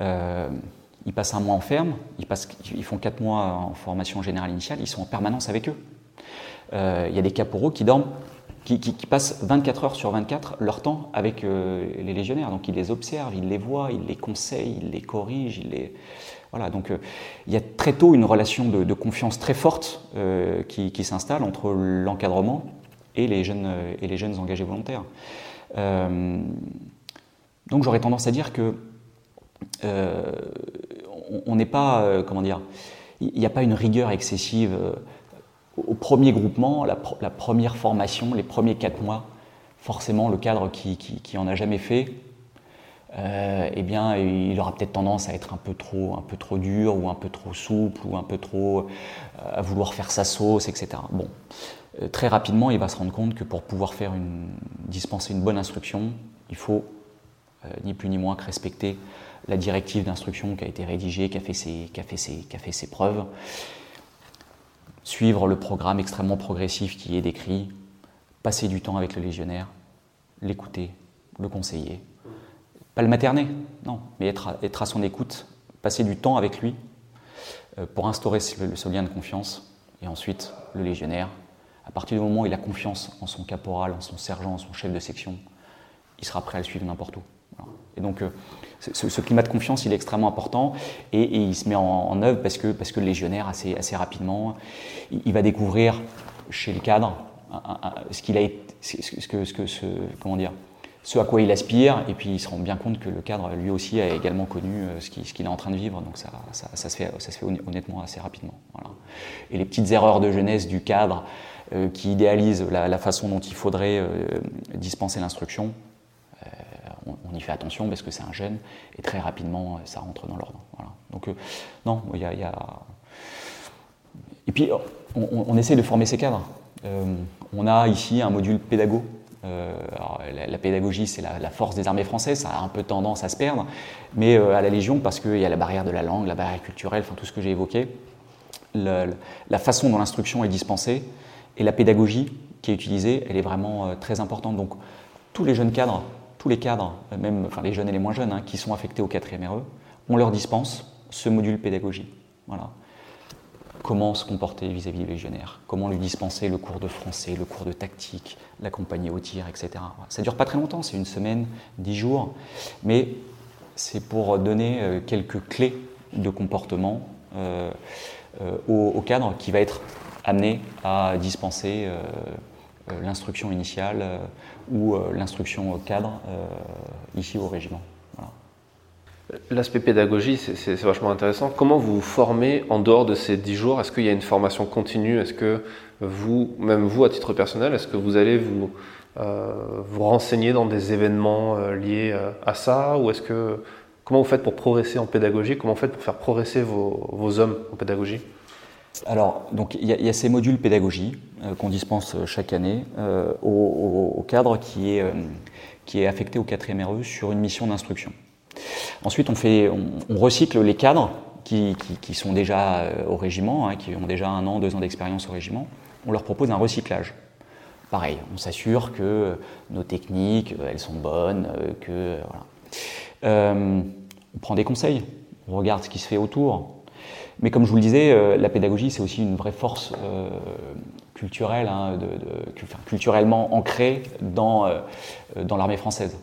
Euh, ils passent un mois en ferme, ils, passent, ils, font quatre mois en formation générale initiale, ils sont en permanence avec eux. il y a des caporaux qui dorment qui, passent 24 heures sur 24 leur temps avec euh, les légionnaires. Donc ils les observent, ils les voient, ils les conseillent, ils les corrigent. Voilà, donc euh, il y a très tôt une relation de, confiance très forte euh, qui, s'installe entre l'encadrement et, les jeunes, et les jeunes engagés volontaires. donc j'aurais tendance à dire que on n'est pas, comment dire, il n'y a pas une rigueur excessive au premier groupement, la, première formation, les premiers quatre mois, forcément le cadre qui, qui, en a jamais fait, euh, eh bien, il aura peut-être tendance à être un peu trop, un peu trop dur ou un peu trop souple ou un peu trop euh, à vouloir faire sa sauce, etc. Bon, euh, très rapidement, il va se rendre compte que pour pouvoir faire une, dispenser une bonne instruction, il faut ni plus ni moins que respecter la directive d'instruction qui a été rédigée, qui a fait ses, qui a fait ses, qui a fait ses preuves suivre le programme extrêmement progressif qui est décrit, passer du temps avec le légionnaire, l'écouter, le conseiller. Pas le materner, non, mais être à, être à son écoute, passer du temps avec lui euh, pour instaurer ce, lien de confiance. Et ensuite, le légionnaire, à partir du moment où il a confiance en son caporal, en son sergent, en son chef de section, il sera prêt à le suivre n'importe où. Et donc, euh, ce, climat de confiance, il est extrêmement important et, il se met en, œuvre parce que, parce que le légionnaire, assez, assez rapidement, il, va découvrir chez le cadre ce qu'il a ce, que, ce comment dire, ce à quoi il aspire, et puis il se rend bien compte que le cadre, lui aussi, a également connu euh, ce qu'il est en train de vivre, donc ça, ça, se, fait, ça se fait honnêtement assez rapidement. Voilà. Et les petites erreurs de jeunesse du cadre euh, qui idéalise la, façon dont il faudrait dispenser l'instruction, on, y fait attention parce que c'est un gène et très rapidement ça rentre dans l'ordre. Donc euh, non, il y, a, Et puis on, essaie de former ces cadres. Euh, on a ici un module pédago. Euh, la, pédagogie, c'est la, force des armées françaises, ça a un peu tendance à se perdre, mais à la Légion, parce qu'il y a la barrière de la langue, la barrière culturelle, tout ce que j'ai évoqué, la façon dont l'instruction est dispensée et la pédagogie qui est utilisée, elle est vraiment très importante. Donc tous les jeunes cadres tous les cadres, même enfin, les jeunes et les moins jeunes, hein, qui sont affectés au 4e RE, on leur dispense ce module pédagogie. Voilà. Comment se comporter vis-à-vis du légionnaire Comment lui dispenser le cours de français, le cours de tactique, l'accompagner au tir, etc. Ça dure pas très longtemps, c'est une semaine, dix jours, mais c'est pour donner euh, quelques clés de comportement euh, euh, au, cadre qui va être amené à dispenser l'instruction initiale ou euh, l'instruction cadre euh, ici au régiment. L'aspect pédagogie, c'est vachement intéressant. Comment vous vous formez en dehors de ces 10 jours? Est-ce qu'il y a une formation continue? Est-ce que vous, même vous à titre personnel, est-ce que vous allez vous, euh, vous renseigner dans des événements liés à ça? Ou est-ce que comment vous faites pour progresser en pédagogie? Comment vous faites pour faire progresser vos hommes en pédagogie? Alors, donc il y, a ces modules pédagogie euh, qu'on dispense euh, chaque année euh, au, cadre qui est, affecté au 4e RE sur une mission d'instruction. Ensuite, on, recycle les cadres qui, qui, sont déjà au régiment, hein, qui ont déjà un an, deux ans d'expérience au régiment. On leur propose un recyclage. Pareil, on s'assure que nos techniques, elles sont bonnes, que voilà. on prend des conseils, on regarde ce qui se fait autour, mais comme je vous le disais, euh, la pédagogie, c'est aussi une vraie force euh, culturelle, hein, culturellement ancrée dans, euh, dans l'armée française.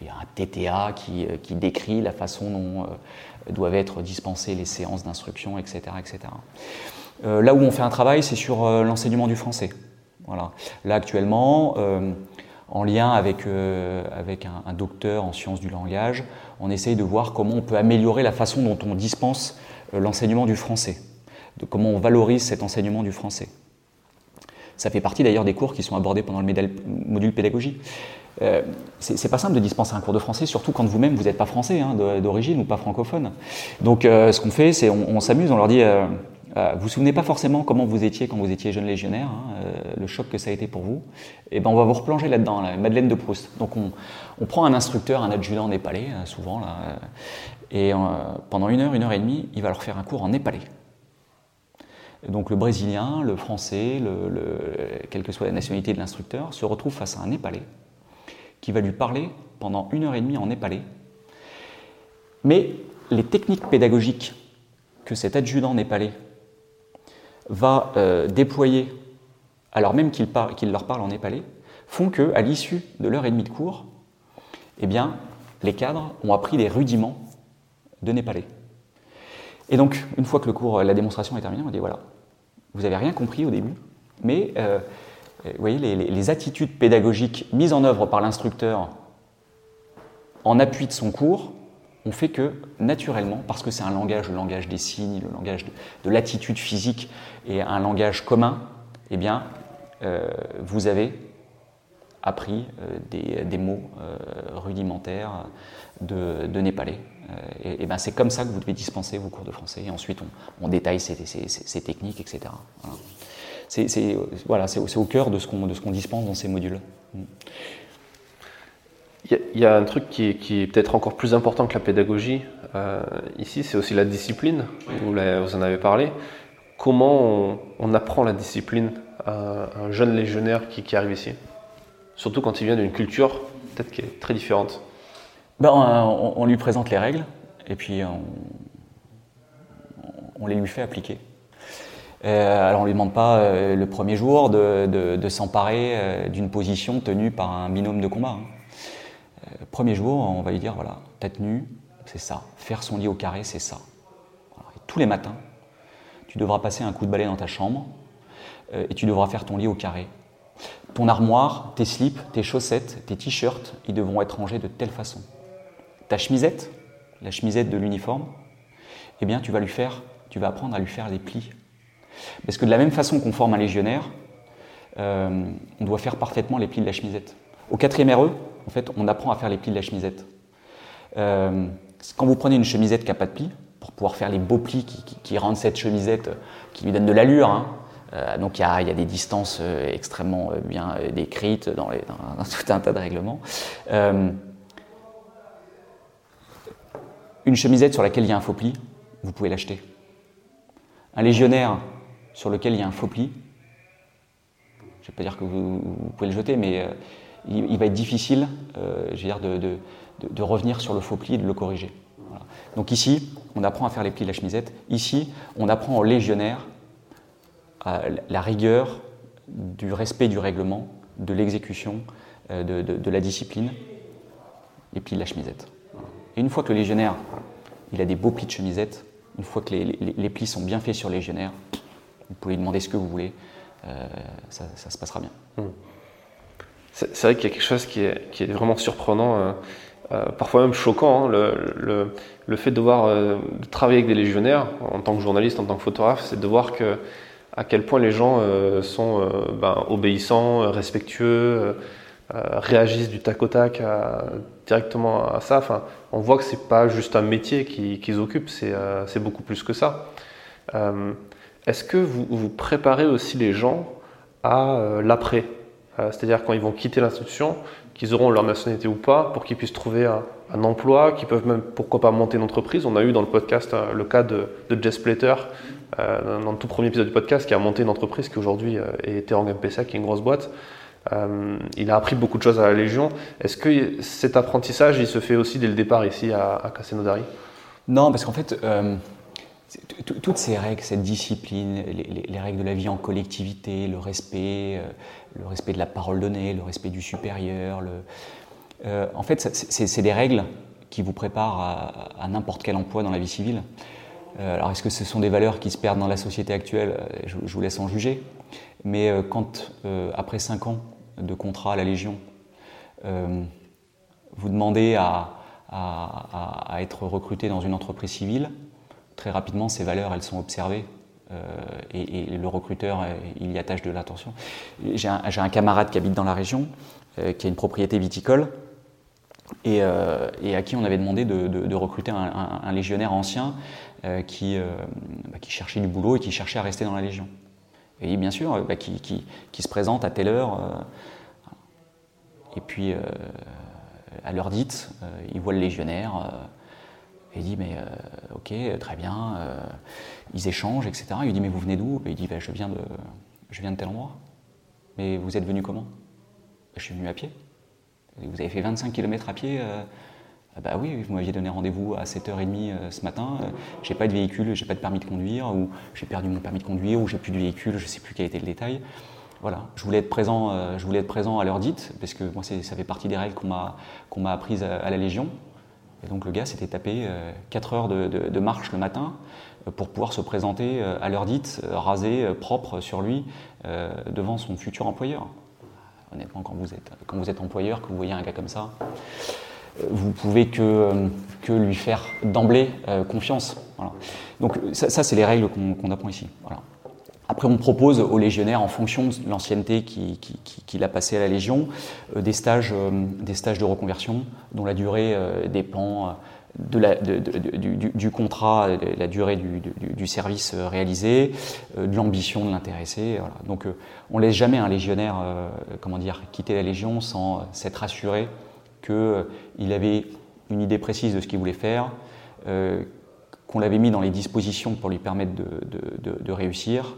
Il y a un TTA qui, qui décrit la façon dont doivent être dispensées les séances d'instruction, etc. etc. là où on fait un travail, c'est sur l'enseignement du français. Voilà. Là, actuellement, en lien avec, avec un, docteur en sciences du langage, on essaye de voir comment on peut améliorer la façon dont on dispense l'enseignement du français, de comment on valorise cet enseignement du français. Ça fait partie d'ailleurs des cours qui sont abordés pendant le module pédagogie. Euh, c'est pas simple de dispenser un cours de français, surtout quand vous-même vous n'êtes pas français hein, d'origine ou pas francophone. Donc euh, ce qu'on fait, c'est on, s'amuse, on leur dit euh, vous vous souvenez pas forcément comment vous étiez quand vous étiez jeune légionnaire, hein, le choc que ça a été pour vous? Et eh ben on va vous replonger là-dedans, Madeleine de Proust. Donc on, on, prend un instructeur, un adjudant népalais, souvent là, et euh, pendant une heure, une heure et demie, il va leur faire un cours en népalais. Donc le Brésilien, le Français, quelle que soit la nationalité de l'instructeur, se retrouve face à un Népalais qui va lui parler pendant une heure et demie en népalais. Mais les techniques pédagogiques que cet adjudant népalais va euh, déployer, alors même qu'il leur parle en népalais, font que, à l'issue de l'heure et demie de cours, eh bien, les cadres ont appris des rudiments de népalais. Et donc, une fois que le cours, la démonstration est terminée, on dit voilà, vous n'avez rien compris au début, mais euh, vous voyez, les, attitudes pédagogiques mises en œuvre par l'instructeur en appui de son cours ont fait que, naturellement, parce que c'est un langage, le langage des signes, le langage de, l'attitude physique et un langage commun, eh bien, euh, vous avez appris euh, des, mots rudimentaires de, népalais. Euh, et, ben c'est comme ça que vous devez dispenser vos cours de français. Et ensuite, on, détaille ces, techniques, etc. C'est voilà, au cœur de ce qu'on dispense dans ces modules. Il y, a un truc qui est, peut-être encore plus important que la pédagogie euh, ici, c'est aussi la discipline. Vous, en avez parlé. Comment on, apprend la discipline à un jeune légionnaire qui arrive ici? Surtout quand il vient d'une culture peut-être qui est très différente. Ben, on, lui présente les règles et puis on, les lui fait appliquer. Euh, alors on ne lui demande pas euh, le premier jour de, s'emparer euh, d'une position tenue par un binôme de combat. Hein. premier jour, on va lui dire voilà, ta tenue, c'est ça. Faire son lit au carré, c'est ça. tous les matins, tu devras passer un coup de balai dans ta chambre et tu devras faire ton lit au carré. Ton armoire, tes slips, tes chaussettes, tes t-shirts, ils devront être rangés de telle façon ta chemisette, la chemisette de l'uniforme, eh bien, tu vas lui faire, tu vas apprendre à lui faire les plis. Parce que de la même façon qu'on forme un légionnaire, euh, on doit faire parfaitement les plis de la chemisette. Au quatrième RE, en fait, on apprend à faire les plis de la chemisette. Euh, quand vous prenez une chemisette qui n'a pas de plis, pour pouvoir faire les beaux plis qui, rendent cette chemisette, qui lui donnent de l'allure, hein, euh, donc il y, a, des distances extrêmement bien décrites dans, tout un tas de règlements. Une chemisette sur laquelle il y a un faux pli, vous pouvez l'acheter. Un légionnaire sur lequel il y a un faux pli, je ne vais pas dire que vous, pouvez le jeter, mais euh, il, va être difficile euh, de, revenir sur le faux pli et de le corriger. Donc ici, on apprend à faire les plis de la chemisette. Ici, on apprend aux la rigueur du respect du règlement, de l'exécution, euh, de, la discipline, les plis de la chemisette. Et une fois que le légionnaire, il a des beaux plis de chemisette, une fois que les, plis sont bien faits sur le légionnaire, vous pouvez lui demander ce que vous voulez, euh, ça, se passera bien. Hmm. C'est vrai qu'il y a quelque chose qui est, vraiment surprenant, euh, euh, parfois même choquant, hein, le, fait de devoir travailler avec des légionnaires en tant que journaliste, en tant que photographe, c'est de voir que, à quel point les gens sont ben, obéissants, respectueux, réagissent du tac au tac directement à ça. Enfin, on voit que c'est pas juste un métier qu'ils occupent, euh, c'est beaucoup plus que ça. Euh, est-ce que vous, vous, préparez aussi les gens à euh, l'après? C'est-à-dire quand ils vont quitter l'institution, qu'ils auront leur nationalité ou pas, pour qu'ils puissent trouver un, emploi, qu'ils peuvent même, pourquoi pas, monter une entreprise. On a eu dans le podcast le cas de, de Jess Plater, dans le tout premier épisode du podcast, qui a monté une entreprise qui aujourd'hui est Terang MPSA, qui est une grosse boîte. Euh, il a appris beaucoup de choses à la Légion. Est-ce que cet apprentissage, il se fait aussi dès le départ ici à, à Cassenodari? Non, parce qu'en fait, euh, toutes ces règles, cette discipline, les, règles de la vie en collectivité, le respect, euh, le respect de la parole donnée, le respect du supérieur, en fait, c'est des règles qui vous préparent à, n'importe quel emploi dans la vie civile. alors, est-ce que ce sont des valeurs qui se perdent dans la société actuelle? Je, je, vous laisse en juger. Mais quand, après 5 ans, de contrat à la Légion, euh, vous demandez à, être recruté dans une entreprise civile, très rapidement, ces valeurs, elles sont observées euh, et, le recruteur, euh, il y attache de l'attention. J'ai un, camarade qui habite dans la région, qui a une propriété viticole, et, à qui on avait demandé de, recruter un, légionnaire ancien qui, bah, qui, cherchait du boulot et qui cherchait à rester dans la Légion. Et bien sûr, bah, qui, se présente à telle heure et puis, euh, à l'heure dite, euh, ils voient le légionnaire. Euh, Et il dit, mais ok, très bien. ils échangent, etc. Il lui dit, mais vous venez d'où? Il dit, de, je viens de tel endroit. Mais vous êtes venu comment? Je suis venu à pied. Vous avez fait 25 km à pied ah bah oui, vous m'aviez donné rendez-vous à 7h30 euh, ce matin, euh, j'ai pas de véhicule, j'ai pas de permis de conduire, ou j'ai perdu mon permis de conduire, ou j'ai plus de véhicule, je sais plus quel était le détail. Voilà, je voulais être présent, euh, je voulais être présent à l'heure dite, parce que moi ça fait partie des règles qu'on m'a, m'a apprises à, la Légion. Et donc le gars s'était tapé 4 heures de, marche le matin pour pouvoir se présenter à l'heure dite, rasé, propre sur lui, devant son futur employeur. Honnêtement, quand vous êtes, quand vous êtes employeur, que vous voyez un gars comme ça, vous pouvez que, euh, que lui faire d'emblée euh, confiance. Donc ça, c'est les règles qu'on apprend ici. Après, on propose aux légionnaires, en fonction de l'ancienneté qu'il a passée à la Légion, euh, des, stages, des stages de reconversion dont la durée dépend du, contrat, la durée du, service réalisé, de l'ambition de l'intéressé. Donc on ne laisse jamais un légionnaire comment dire, quitter la Légion sans s'être assuré qu'il avait une idée précise de ce qu'il voulait faire, euh, qu'on l'avait mis dans les dispositions pour lui permettre de, réussir.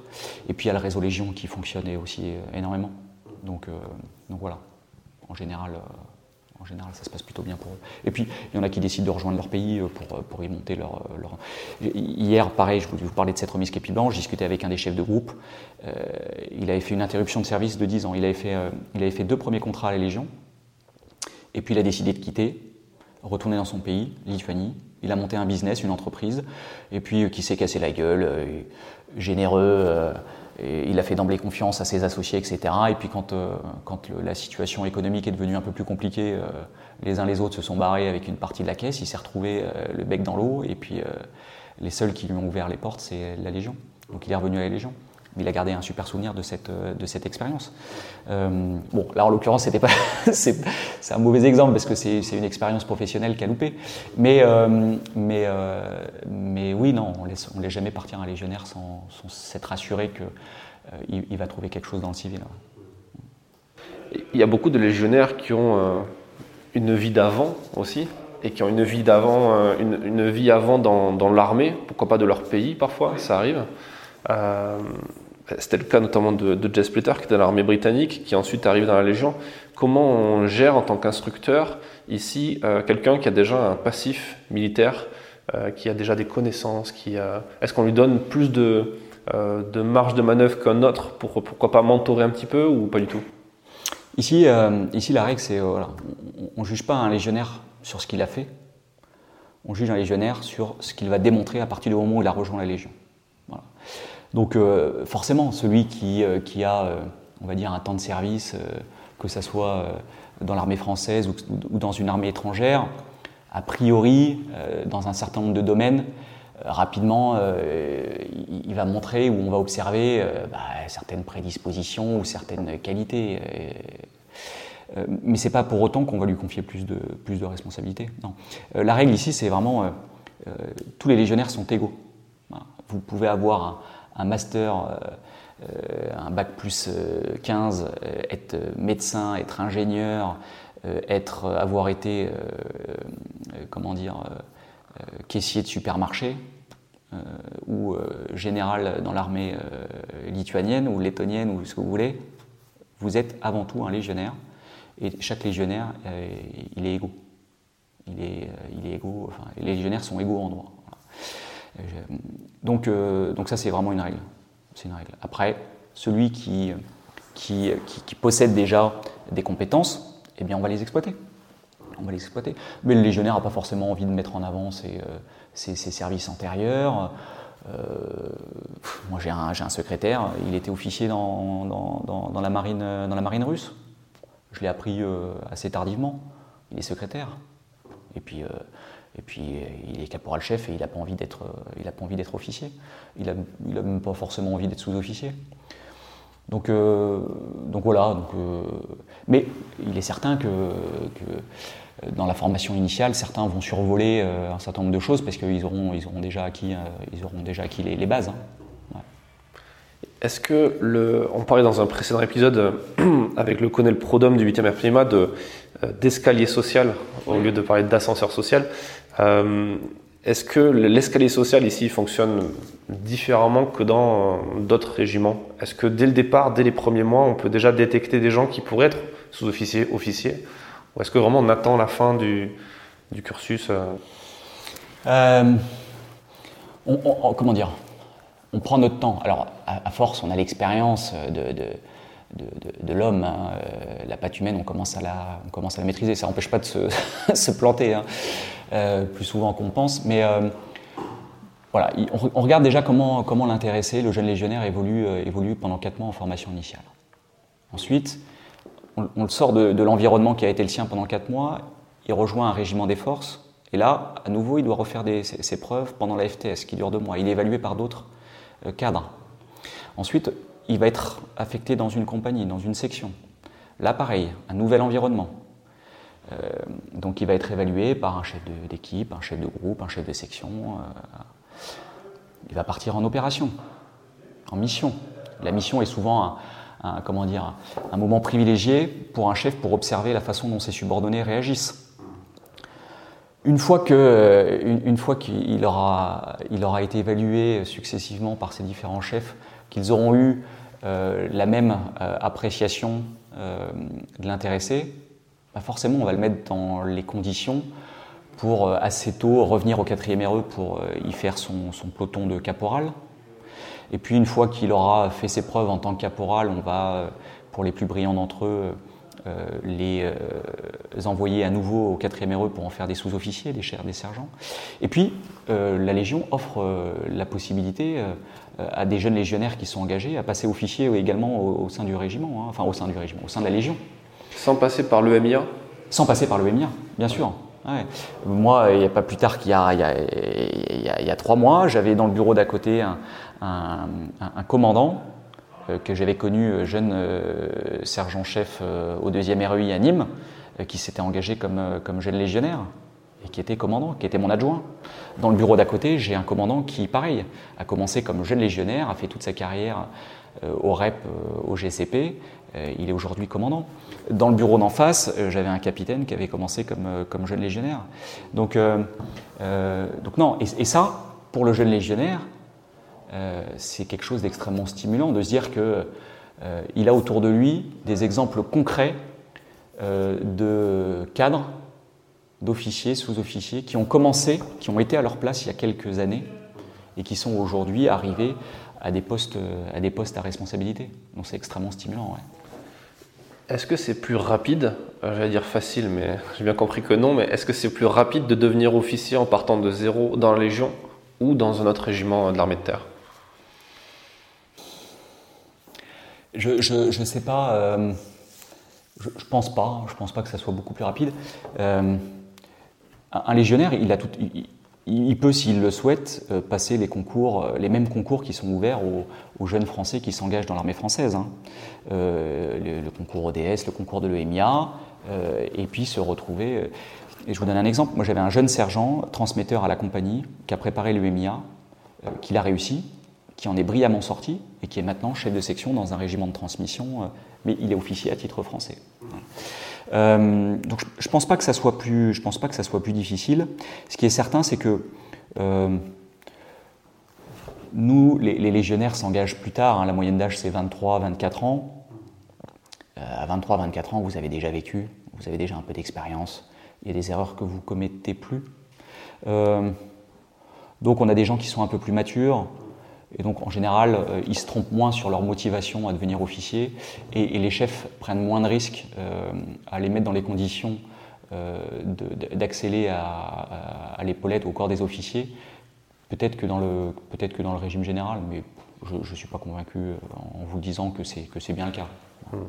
Et puis il y a le réseau Légion qui fonctionnait aussi euh, énormément. Euh, donc voilà, en général, en général, ça se passe plutôt bien pour eux. Et puis il y en a qui décident de rejoindre leur pays pour, pour y monter leur, Hier, pareil, je vous parlais de cette remise Képiban, je discutais avec un des chefs de groupe. il avait fait une interruption de service de 10 ans. Il avait fait, il avait fait deux premiers contrats à la Légion et puis il a décidé de quitter, retourner dans son pays, Lituanie. Il a monté un business, une entreprise, et puis euh, qui s'est cassé la gueule, euh, généreux. Euh, il a fait d'emblée confiance à ses associés, etc. Et puis quand, quand la situation économique est devenue un peu plus compliquée, les uns les autres se sont barrés avec une partie de la caisse. Il s'est retrouvé le bec dans l'eau. Et puis les seuls qui lui ont ouvert les portes, c'est la Légion. Donc il est revenu à la Légion il a gardé un super souvenir de cette, euh, de cette expérience. Euh, bon, là en l'occurrence, c'était pas, [LAUGHS] c'est, un mauvais exemple parce que c'est, une expérience professionnelle qui a loupé. Mais, euh, mais, mais oui, non, on laisse, on laisse jamais partir un légionnaire sans, s'être assuré qu'il il va trouver quelque chose dans le civil. Il y a beaucoup de légionnaires qui ont une vie d'avant aussi et qui ont une vie d'avant, une, une, vie avant dans, dans l'armée, pourquoi pas de leur pays parfois, ça arrive. C'était le cas notamment de, de Jess Splitter, qui était dans l'armée britannique, qui ensuite arrive dans la Légion. Comment on gère en tant qu'instructeur ici euh, quelqu'un qui a déjà un passif militaire, euh, qui a déjà des connaissances qui Est-ce qu'on lui donne plus de, euh, de marge de manœuvre qu'un autre pour pourquoi pas mentorer un petit peu ou pas du tout? Ici, ici la règle, c'est voilà, on ne juge pas un légionnaire sur ce qu'il a fait, on juge un légionnaire sur ce qu'il va démontrer à partir du moment où il a rejoint la Légion. Donc euh, forcément, celui qui, euh, a, euh, on va dire, un temps de service, que ce soit dans l'armée française ou, dans une armée étrangère, a priori, dans un certain nombre de domaines, rapidement, il, va montrer ou on va observer bah, certaines prédispositions ou certaines qualités. mais ce n'est pas pour autant qu'on va lui confier plus de, plus de responsabilités. Non. la règle ici, c'est vraiment tous les légionnaires sont égaux. Vous pouvez avoir un, un master, euh, euh, un bac plus 15, euh, être médecin, être ingénieur, être, avoir été, comment dire, caissier de supermarché, ou général dans l'armée lituanienne ou lettonienne ou ce que vous voulez, vous êtes avant tout un légionnaire. Et chaque légionnaire, il est égaux. Il est, il est égaux, enfin, les légionnaires sont égaux en droit. Donc, euh, donc ça, c'est vraiment une règle. C'est une règle. Après, celui qui, qui, possède déjà des compétences, eh bien, on va les exploiter. On va les exploiter. Mais le légionnaire n'a pas forcément envie de mettre en avant ses, euh, ses, services antérieurs. Euh, moi, j'ai un, un, secrétaire, il était officier dans, dans, dans, la, marine, dans la marine russe. Je l'ai appris assez tardivement. Il est secrétaire. Et puis, et puis il est caporal-chef et il n'a pas envie d'être, il a pas envie d'être officier. Il n'a il a même pas forcément envie d'être sous-officier. Donc, euh, donc voilà. Donc, euh, mais il est certain que, que, dans la formation initiale, certains vont survoler euh, un certain nombre de choses parce qu'ils auront, ils auront déjà acquis, ils auront déjà acquis les, bases. Hein. Est-ce que le, on parlait dans un précédent épisode [CLEARS THROAT] avec le colonel Prodome du 8e RPMA de, d'escalier social au lieu de parler d'ascenseur social. Euh, Est-ce que l'escalier social ici fonctionne différemment que dans d'autres régiments? Est-ce que dès le départ, dès les premiers mois, on peut déjà détecter des gens qui pourraient être sous-officiers, officiers? Ou est-ce que vraiment on attend la fin du, cursus euh? Euh, Comment dire? On prend notre temps. Alors, à, force, on a l'expérience de l'homme. Hein. Euh, la patte humaine, on commence à la, on commence à la maîtriser. Ça n'empêche pas de se, [LAUGHS] se planter, hein. Euh, plus souvent qu'on pense. Mais euh, voilà, on, regarde déjà comment, comment l'intéressé, le jeune légionnaire, évolue, évolue pendant 4 mois en formation initiale. Ensuite, on, le sort de, l'environnement qui a été le sien pendant 4 mois, il rejoint un régiment des forces, et là, à nouveau, il doit refaire ses, preuves pendant la FTS, qui dure 2 mois. Il est évalué par d'autres cadres. Ensuite, il va être affecté dans une compagnie, dans une section. Là, pareil, un nouvel environnement. Euh, donc il va être évalué par un chef d'équipe, un chef de groupe, un chef de section. Euh, il va partir en opération, en mission. La mission est souvent un, comment dire, un moment privilégié pour un chef pour observer la façon dont ses subordonnés réagissent. Une fois qu'il aura, il aura été évalué successivement par ces différents chefs qu'ils auront eu euh, la même appréciation de l'intéressé, bah forcément on va le mettre dans les conditions pour assez tôt revenir au quatrième RE pour y faire son, peloton de caporal. Et puis une fois qu'il aura fait ses preuves en tant que caporal, on va, pour les plus brillants d'entre eux, les envoyer à nouveau au quatrième RE pour en faire des sous-officiers, des chers, des sergents. Et puis la Légion offre la possibilité euh, à des jeunes légionnaires qui sont engagés à passer officier également au, sein du régiment, hein, enfin au sein du régiment, au sein de la Légion. Sans passer par l'EMIA Sans passer par l'EMIA, bien sûr. Moi, il n'y a pas plus tard qu'il y, y, a trois mois, j'avais dans le bureau d'à côté un, commandant euh, que j'avais connu euh, jeune sergent-chef au deuxième REI à Nîmes, qui s'était engagé comme, comme jeune légionnaire et qui était commandant, qui était mon adjoint. Dans le bureau d'à côté, j'ai un commandant qui, pareil, a commencé comme jeune légionnaire, a fait toute sa carrière euh, au REP, euh, au GCP. Euh, il est aujourd'hui commandant. Dans le bureau d'en face, j'avais un capitaine qui avait commencé comme, comme jeune légionnaire. Donc, non, et, ça, pour le jeune légionnaire, c'est quelque chose d'extrêmement stimulant de se dire que il a autour de lui des exemples concrets de cadres d'officiers, sous-officiers qui ont commencé, qui ont été à leur place il y a quelques années et qui sont aujourd'hui arrivés à des postes à, des postes à responsabilité. Donc c'est extrêmement stimulant. Est-ce que c'est plus rapide, j'allais dire facile, mais j'ai bien compris que non, mais est-ce que c'est plus rapide de devenir officier en partant de zéro dans la Légion ou dans un autre régiment de l'armée de terre? Je ne sais pas, euh, je, ne pense pas, je pense pas que ça soit beaucoup plus rapide. Euh, un légionnaire, il, a tout, peut, s'il le souhaite, euh, passer euh, les mêmes concours qui sont ouverts aux, jeunes Français qui s'engagent dans l'armée française. Hein. Euh, le, concours ODS, le concours de l'EMIA, et puis se retrouver. Et je vous donne un exemple. Moi, j'avais un jeune sergent, transmetteur à la compagnie, qui a préparé l'EMIA, qui l'a réussi, qui en est brillamment sorti, et qui est maintenant chef de section dans un régiment de transmission, mais il est officier à titre français. Euh, donc je ne pense pas que ça soit plus, pense pas que ça soit plus difficile. Ce qui est certain, c'est que euh, nous, les, légionnaires s'engagent plus tard. Hein. la moyenne d'âge c'est 23-24 ans. Euh, à 23-24 ans, vous avez déjà vécu, vous avez déjà un peu d'expérience. Il y a des erreurs que vous commettez plus. donc on a des gens qui sont un peu plus matures, et donc en général, euh, ils se trompent moins sur leur motivation à devenir officier et, les chefs prennent moins de risques euh, à les mettre dans les conditions euh, d'accéder à, l'épaulette au corps des officiers. Peut-être que, dans le, peut que dans le régime général, mais je ne suis pas convaincu en vous disant que c'est bien le cas. Hmm.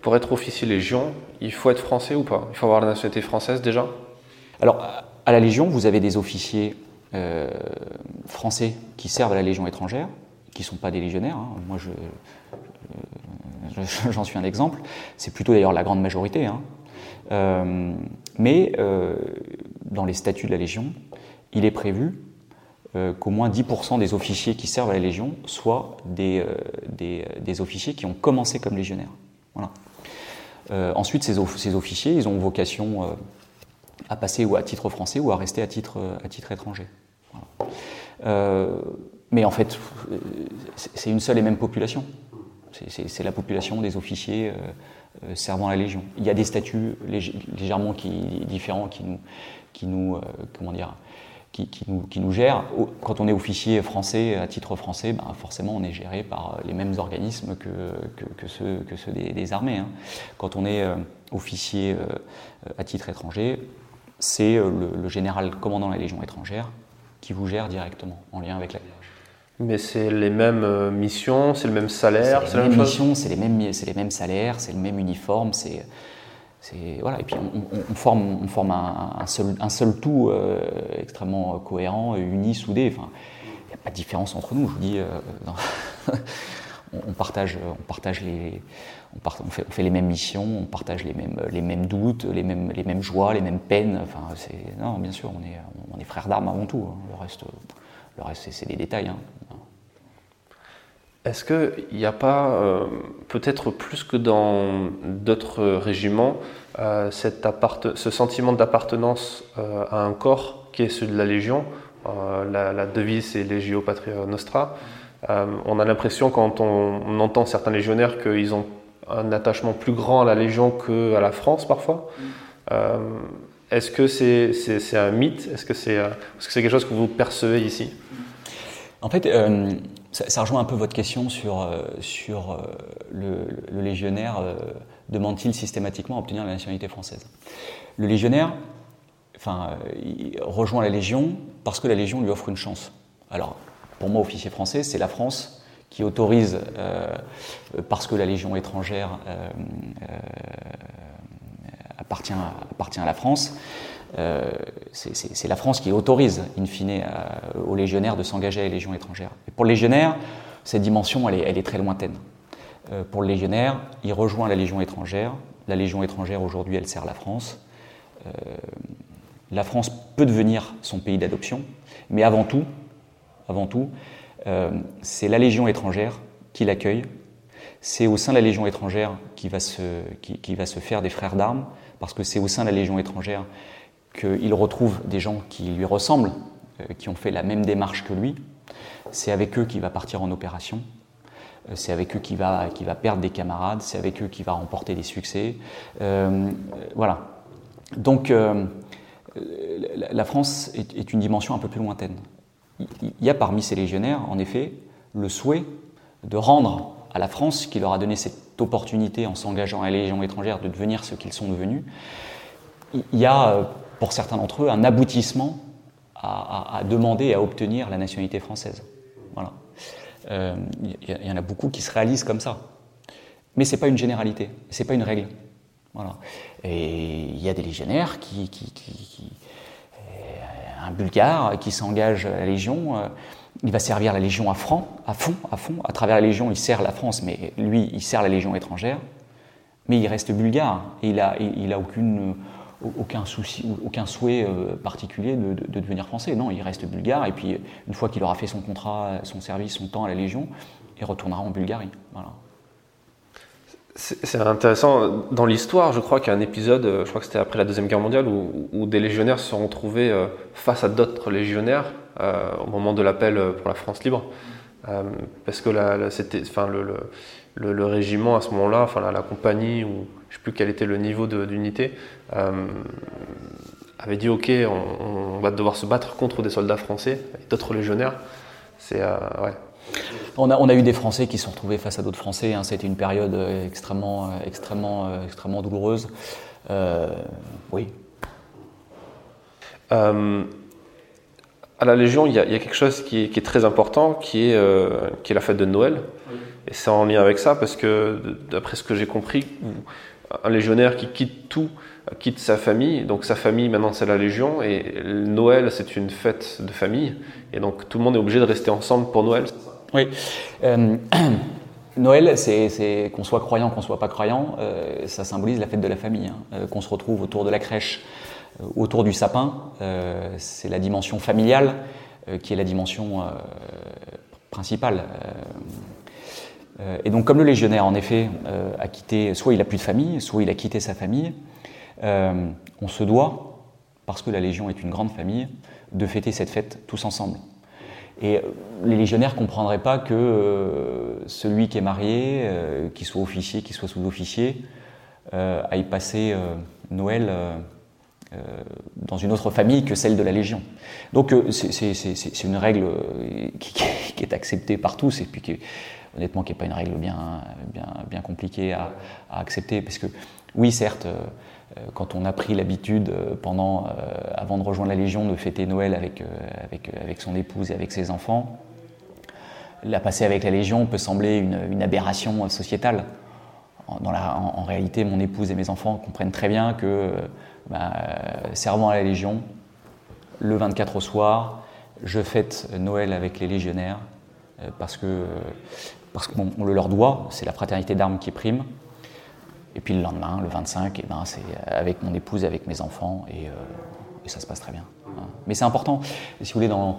Pour être officier Légion, il faut être français ou pas? Il faut avoir la nationalité française déjà? Alors, à la Légion, vous avez des officiers euh, français qui servent à la Légion étrangère, qui ne sont pas des légionnaires. Hein. Moi, [LAUGHS] j'en suis un exemple. C'est plutôt d'ailleurs la grande majorité. Hein. Euh, mais euh, dans les statuts de la Légion, il est prévu qu'au moins 10% des officiers qui servent à la Légion soient des, officiers qui ont commencé comme légionnaires. Ensuite, ces, officiers, ils ont vocation à passer ou à titre français ou à rester à titre étranger. Mais en fait, c'est une seule et même population. C'est la population des officiers servant la Légion. Il y a des statuts légèrement qui, différents qui nous, qui nous comment dire, qui, nous, qui, nous, gère. Quand on est officier français à titre français, ben forcément on est géré par les mêmes organismes que, ceux, des, armées. Hein. Quand on est euh, officier euh, à titre étranger, c'est euh, le, général commandant la Légion étrangère qui vous gère directement en lien avec la mais c'est les mêmes missions, c'est le même salaire, c'est les mêmes missions, c'est les mêmes, les mêmes salaires, c'est le même uniforme, c'est voilà. Et puis on, forme, on forme un, seul, un seul tout euh, extrêmement cohérent, uni, soudé. Enfin, il n'y a pas de différence entre nous. Je vous dis, euh, [LAUGHS] on, partage, on partage les, on, fait, on, les mêmes missions, on partage les mêmes, les mêmes doutes, les mêmes, les mêmes joies, les mêmes peines. Enfin, non, bien sûr, on est, on est frères d'armes avant tout. Hein. Le reste, le reste, c'est des détails. Hein. Est-ce qu'il n'y a pas, euh, peut-être plus que dans d'autres régiments, euh, ce sentiment d'appartenance euh, à un corps qui est celui de la Légion la, devise c'est Legio Patria Nostra. on a l'impression quand on, entend certains légionnaires qu'ils ont un attachement plus grand à la Légion qu'à la France parfois. Est-ce que c'est un mythe? Est-ce que c'est quelque chose que vous percevez ici? En fait, ça, rejoint un peu votre question sur, euh, euh, le, légionnaire euh, demande-t-il systématiquement à obtenir la nationalité française? Le légionnaire rejoint la Légion parce que la Légion lui offre une chance. Alors, pour moi, officier français, c'est la France qui autorise, parce que la Légion étrangère appartient, appartient à la France, euh, c'est la France qui autorise, in fine, aux légionnaires de s'engager à la Légion étrangère. Et pour le légionnaire, cette dimension, elle est, elle est très lointaine. Euh, pour le légionnaire, il rejoint la Légion étrangère. La Légion étrangère, aujourd'hui, elle sert la France. Euh, la France peut devenir son pays d'adoption, mais avant tout, avant tout, c'est la Légion étrangère qui l'accueille. C'est au sein de la Légion étrangère qui va se, qui, va se faire des frères d'armes, parce que c'est au sein de la Légion étrangère qu'il retrouve des gens qui lui ressemblent, euh, qui ont fait la même démarche que lui. C'est avec eux qu'il va partir en opération. Euh, c'est avec eux qu'il va, va perdre des camarades. C'est avec eux qu'il va remporter des succès. Euh, voilà. Donc, la France est, une dimension un peu plus lointaine. Il y a parmi ces légionnaires, en effet, le souhait de rendre à la France, qui leur a donné cette opportunité en s'engageant à la Légion étrangère de devenir ce qu'ils sont devenus, il y a pour certains d'entre eux, un aboutissement à, demander et à obtenir la nationalité française. Voilà. Il euh, y, en a beaucoup qui se réalisent comme ça. Mais ce n'est pas une généralité, ce n'est pas une règle. Voilà. Et il y a des légionnaires qui, qui, euh, un Bulgare qui s'engage à la Légion, euh, il va servir la Légion à franc, à fond, à fond. À travers la Légion, il sert la France, mais lui, il sert la Légion étrangère. Mais il reste bulgare et il n'a aucune aucun souci, aucun souhait euh, particulier de, devenir français. Non, il reste bulgare et puis une fois qu'il aura fait son contrat, son service, son temps à la Légion, il retournera en Bulgarie. Voilà. C'est intéressant. Dans l'histoire, je crois qu'il y a un épisode, euh, je crois que c'était après la Deuxième Guerre mondiale, où, des légionnaires se sont retrouvés euh, face à d'autres légionnaires au moment de l'appel pour la France libre. parce que enfin, le, régiment à ce moment-là, enfin, la, compagnie ou je ne sais plus quel était le niveau d'unité, euh, avait dit ok, on, va devoir se battre contre des soldats français et d'autres légionnaires. C'est euh, ouais. On a, on a, eu des Français qui se sont retrouvés face à d'autres Français. Hein. C'était une période euh, extrêmement, extrêmement, extrêmement douloureuse. oui. à la Légion, il y, a, quelque chose qui est, très important, qui est, qui est la fête de Noël. Et c'est en lien avec ça, parce que d'après ce que j'ai compris, un légionnaire qui quitte tout, quitte sa famille. Donc sa famille maintenant c'est la Légion et Noël c'est une fête de famille et donc tout le monde est obligé de rester ensemble pour Noël. Oui. Euh, [CLEARS THROAT] Noël, c'est qu'on soit croyant, qu'on soit pas croyant, euh, ça symbolise la fête de la famille. Hein. Euh, qu'on se retrouve autour de la crèche, autour du sapin, c'est la dimension familiale qui est la dimension principale. Et donc, comme le légionnaire, en effet, a quitté, soit il a plus de famille, soit il a quitté sa famille, on se doit parce que la Légion est une grande famille, de fêter cette fête tous ensemble. Et euh, les légionnaires ne comprendraient pas que euh, celui qui est marié, euh, qu'il soit officier, qu'il soit sous-officier, aille passer Noël dans une autre famille que celle de la Légion. Donc c'est une règle [LAUGHS] qui, est acceptée par tous et puis qui, honnêtement qui n'est pas une règle bien, bien, compliquée à, à, accepter. Parce que oui, certes, euh, quand on a pris l'habitude euh, pendant, euh, avant de rejoindre la Légion, de fêter Noël avec, avec, son épouse et avec ses enfants, la passer avec la Légion peut sembler une, aberration sociétale. En, réalité, mon épouse et mes enfants comprennent très bien que, bah, servant à la Légion, le 24 au soir, je fête Noël avec les légionnaires parce que parce qu'on le leur doit, c'est la fraternité d'armes qui prime. Et puis le lendemain, le 25, et eh ben, c'est avec mon épouse, avec mes enfants, et, euh, ça se passe très bien. Hein. Mais c'est important, si vous voulez, on,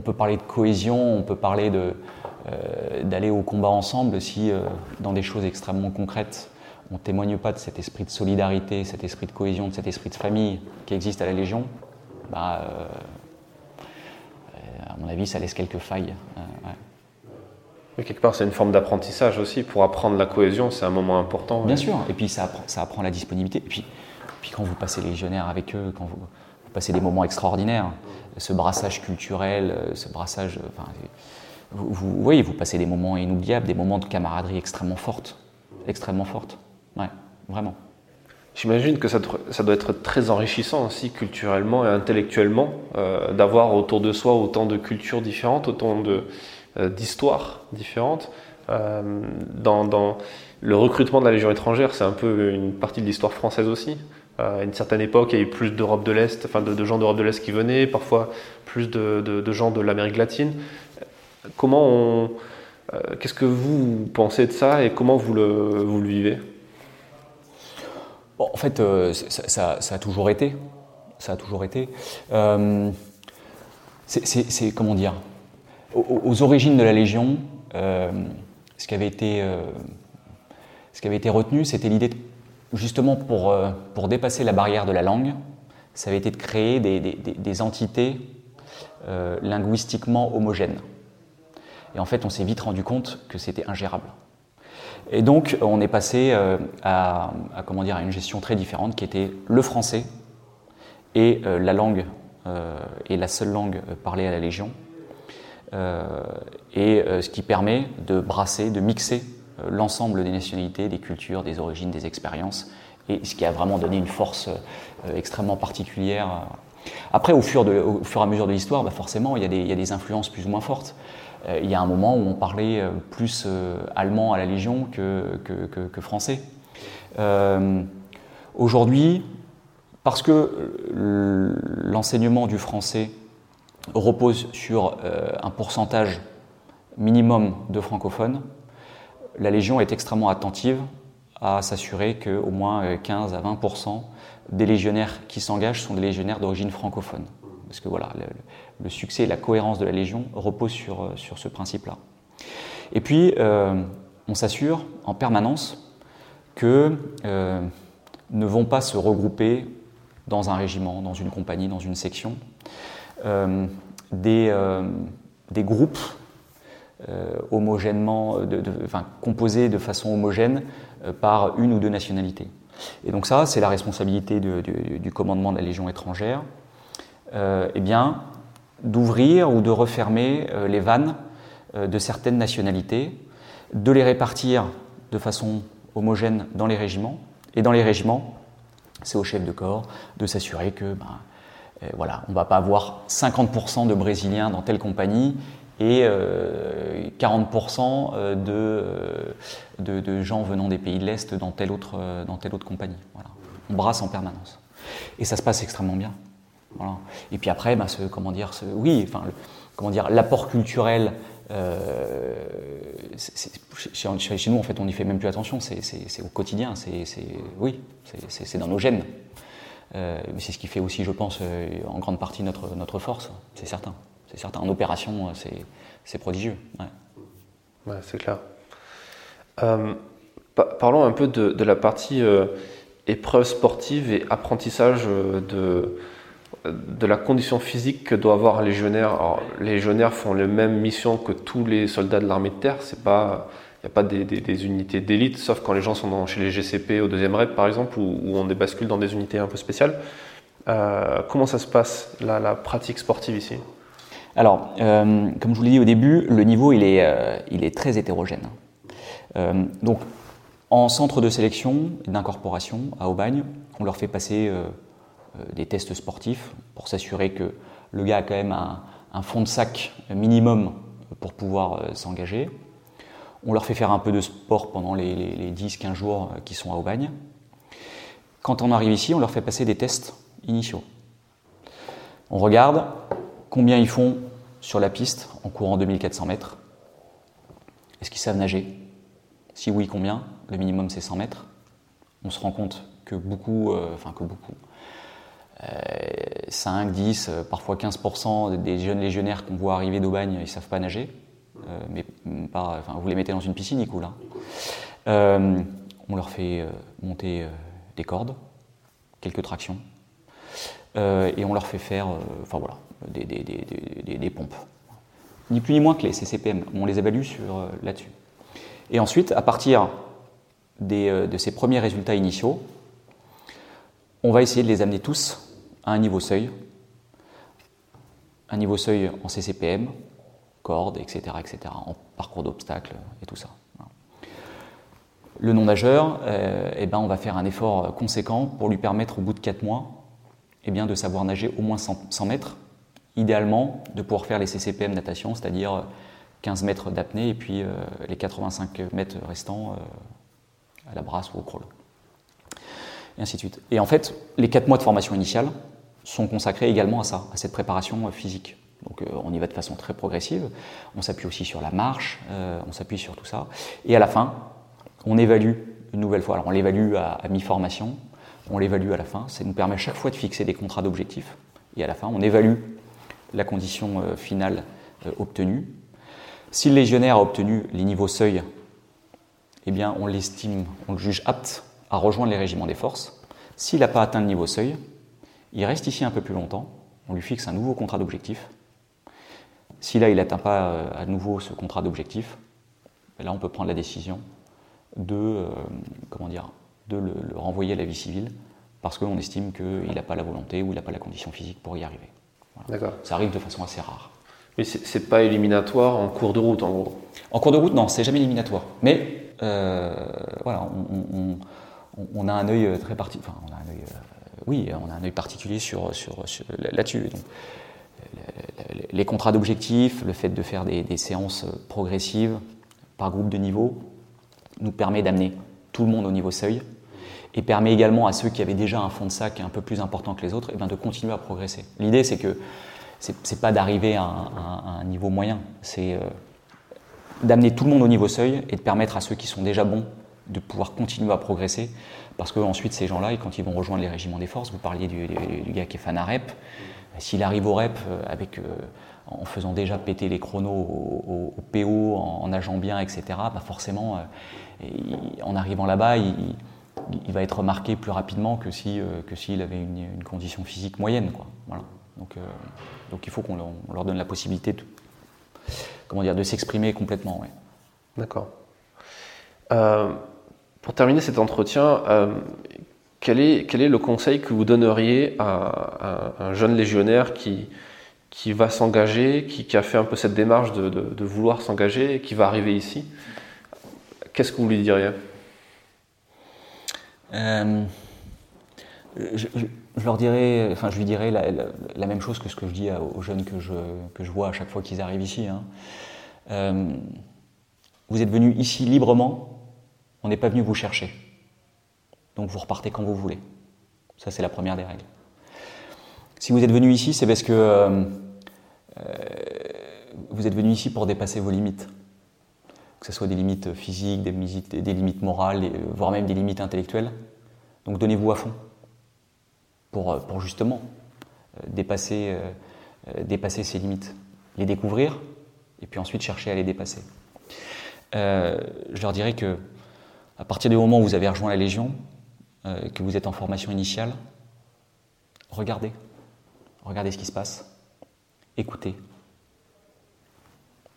peut parler de cohésion, on peut parler euh, d'aller au combat ensemble si, euh, dans des choses extrêmement concrètes, on ne témoigne pas de cet esprit de solidarité, cet esprit de cohésion, de cet esprit de famille qui existe à la Légion. Bah, à mon avis, ça laisse quelques failles. Mais quelque part, c'est une forme d'apprentissage aussi. Pour apprendre la cohésion, c'est un moment important. Bien sûr. Et puis, ça apprend, ça apprend la disponibilité. Et puis, puis, quand vous passez légionnaire avec eux, quand vous, passez des moments extraordinaires, ce brassage culturel, euh, ce brassage. Enfin, vous, vous, oui, vous passez des moments inoubliables, des moments de camaraderie extrêmement fortes. Extrêmement fortes. Ouais, vraiment. J'imagine que ça, ça, doit être très enrichissant aussi culturellement et intellectuellement euh, d'avoir autour de soi autant de cultures différentes, autant de, euh, d'histoires différentes. Euh, dans, le recrutement de la Légion étrangère, c'est un peu une partie de l'histoire française aussi. Euh, à une certaine époque, il y a eu plus d'Europe de l'Est, enfin de, gens d'Europe de l'Est qui venaient, parfois plus de, gens de l'Amérique latine. Comment on, qu'est-ce que vous pensez de ça et comment vous le, vous le vivez? En fait, ça, ça, a toujours été. Ça a toujours été. c'est comment dire? Aux, origines de la Légion, euh, ce, qui avait été, euh, ce qui avait été retenu, c'était l'idée, justement pour, euh, pour dépasser la barrière de la langue, ça avait été de créer des, entités linguistiquement homogènes. Et en fait, on s'est vite rendu compte que c'était ingérable. Et donc, on est passé à, à, une gestion très différente qui était le français et la langue, et la seule langue parlée à la Légion, et euh, ce qui permet de brasser, de mixer euh, l'ensemble des nationalités, des cultures, des origines, des expériences, et ce qui a vraiment donné une force extrêmement particulière. Après, au fur, et à mesure de l'histoire, bah forcément, il y, a des, influences plus ou moins fortes. il y a un moment où on parlait plus allemand à la Légion que français. Aujourd'hui, parce que l'enseignement du français repose sur euh, un pourcentage minimum de francophones, la Légion est extrêmement attentive à s'assurer qu'au moins 15 euh, à 20% des légionnaires qui s'engagent sont des légionnaires d'origine francophone. Parce que voilà, le, succès et la cohérence de la Légion reposent sur, euh, ce principe-là. Et puis, on s'assure en permanence que ne vont pas se regrouper dans un régiment, dans une compagnie, dans une section, des, euh, des, groupes euh, homogènement, de, enfin, composés de façon homogène par une ou deux nationalités. Et donc ça, c'est la responsabilité du commandement de la Légion étrangère, eh bien, d'ouvrir ou de refermer les vannes de certaines nationalités, de les répartir de façon homogène dans les régiments, et dans les régiments, c'est au chef de corps de s'assurer que ben, voilà, on ne va pas avoir 50% de Brésiliens dans telle compagnie et 40% euh, euh, de, de, gens venant des pays de l'Est dans telle autre, euh, dans telle autre compagnie. Voilà. On brasse en permanence. Et ça se passe extrêmement bien. Et puis après, ben, ce, comment dire, oui, enfin, comment dire, l'apport culturel. chez, nous, en fait, on n'y fait même plus attention. C'est au quotidien. C'est oui, c'est dans nos gènes. Euh, c'est ce qui fait aussi, je pense, euh, en grande partie notre, notre force, c'est certain. C'est certain. En opération, euh, c'est prodigieux. C'est clair. parlons un peu de, la partie épreuve sportive et apprentissage de, de la condition physique que doit avoir un légionnaire. Les légionnaires font les mêmes missions que tous les soldats de l'armée de terre. C'est pas, n'y a pas des, unités d'élite, sauf quand les gens sont chez les GCP au deuxième raid par exemple, où, on bascule dans des unités un peu spéciales. Euh, comment ça se passe la, pratique sportive ici? Alors, euh, comme je vous l'ai dit au début, le niveau il est, euh, très hétérogène. donc, en centre de sélection et d'incorporation à Aubagne, on leur fait passer des tests sportifs pour s'assurer que le gars a quand même un, fond de sac minimum pour pouvoir s'engager. On leur fait faire un peu de sport pendant les, les 10-15 jours qui sont à Aubagne. Quand on arrive ici, on leur fait passer des tests initiaux. On regarde combien ils font sur la piste en courant 2400 mètres. Est-ce qu'ils savent nager? Si oui, combien? Le minimum, c'est 100 mètres. On se rend compte que beaucoup, euh, enfin que beaucoup, 5, euh, 10, euh, parfois 15% des jeunes légionnaires qu'on voit arriver d'Aubagne, ils ne savent pas nager. Mais pas, enfin, vous les mettez dans une piscine, ils coulent. Hein. on leur fait monter des cordes, quelques tractions, euh, et on leur fait faire euh, voilà, des, pompes. Ni plus ni moins que les CCPM, on les évalue euh, là-dessus. Et ensuite, à partir de ces premiers résultats initiaux, on va essayer de les amener tous à un niveau seuil, un niveau seuil en CCPM, cordes, etc., etc., en parcours d'obstacles et tout ça. Le non-nageur, eh ben, on va faire un effort conséquent pour lui permettre au bout de 4 mois eh bien, de savoir nager au moins 100, mètres, idéalement de pouvoir faire les CCPM natation, c'est-à-dire 15 mètres d'apnée et puis euh, les 85 mètres restants euh, à la brasse ou au crawl. Et ainsi de suite. Et en fait, les 4 mois de formation initiale sont consacrés également à ça, à cette préparation euh, physique. Donc on y va de façon très progressive, on s'appuie aussi sur la marche, on s'appuie sur tout ça. Et à la fin, on évalue une nouvelle fois. Alors on l'évalue à mi-formation, on l'évalue à la fin. Ça nous permet à chaque fois de fixer des contrats d'objectifs. Et à la fin, on évalue la condition euh, finale euh, obtenue. Si le légionnaire a obtenu les niveaux seuil, eh bien, on l'estime, on le juge apte à rejoindre les régiments des forces. S'il n'a pas atteint le niveau seuil, il reste ici un peu plus longtemps. On lui fixe un nouveau contrat d'objectif. Si là, il n'atteint pas euh, à nouveau ce contrat d'objectif, là, on peut prendre la décision de, comment dire, de le, renvoyer à la vie civile parce qu'on estime qu'il n'a pas la volonté ou il n'a pas la condition physique pour y arriver. D'accord. Ça arrive de façon assez rare. Mais c'est pas éliminatoire en cours de route, en gros? En cours de route, non, c'est jamais éliminatoire. Mais euh, voilà, on, a un œil très particulier. Enfin, on a un œil, euh, oui, on a un œil particulier sur, sur, là-dessus. Les contrats d'objectifs, le fait de faire des, séances progressives par groupe de niveau, nous permet d'amener tout le monde au niveau seuil et permet également à ceux qui avaient déjà un fond de sac un peu plus important que les autres et eh bien de continuer à progresser. L'idée, c'est que c'est pas d'arriver à, un niveau moyen, c'est euh, d'amener tout le monde au niveau seuil et de permettre à ceux qui sont déjà bons de pouvoir continuer à progresser. Parce que ensuite, ces gens-là, quand ils vont rejoindre les régiments des forces, vous parliez du, gars qui est fan s'il arrive au rep euh, avec, euh, en faisant déjà péter les chronos au, PO, en, nageant bien, etc., bah forcément, en arrivant là-bas, il, va être marqué plus rapidement que si euh, s'il avait une, condition physique moyenne. Voilà. Donc, euh, donc il faut qu'on leur, donne la possibilité de comment dire de s'exprimer complètement. D'accord. Euh, pour terminer cet entretien, quel est, le conseil que vous donneriez à, un jeune légionnaire qui, va s'engager, qui, a fait un peu cette démarche de, vouloir s'engager, qui va arriver ici? Qu'est-ce que vous lui diriez? Euh, je, leur enfin, je lui dirais la, même chose que ce que je dis aux jeunes que je, que je vois à chaque fois qu'ils arrivent ici. Hein. Euh, vous êtes venus ici librement, on n'est pas venu vous chercher. Donc vous repartez quand vous voulez. Ça, c'est la première des règles. Si vous êtes venu ici, c'est parce que euh, vous êtes venu ici pour dépasser vos limites que ce soit des limites physiques, des, limites morales, voire même des limites intellectuelles. Donc donnez-vous à fond pour, euh, justement euh, dépasser, euh, dépasser ces limites, les découvrir et puis ensuite chercher à les dépasser. je leur dirais que à partir du moment où vous avez rejoint la Légion, euh, que vous êtes en formation initiale, regardez. Regardez ce qui se passe. Écoutez.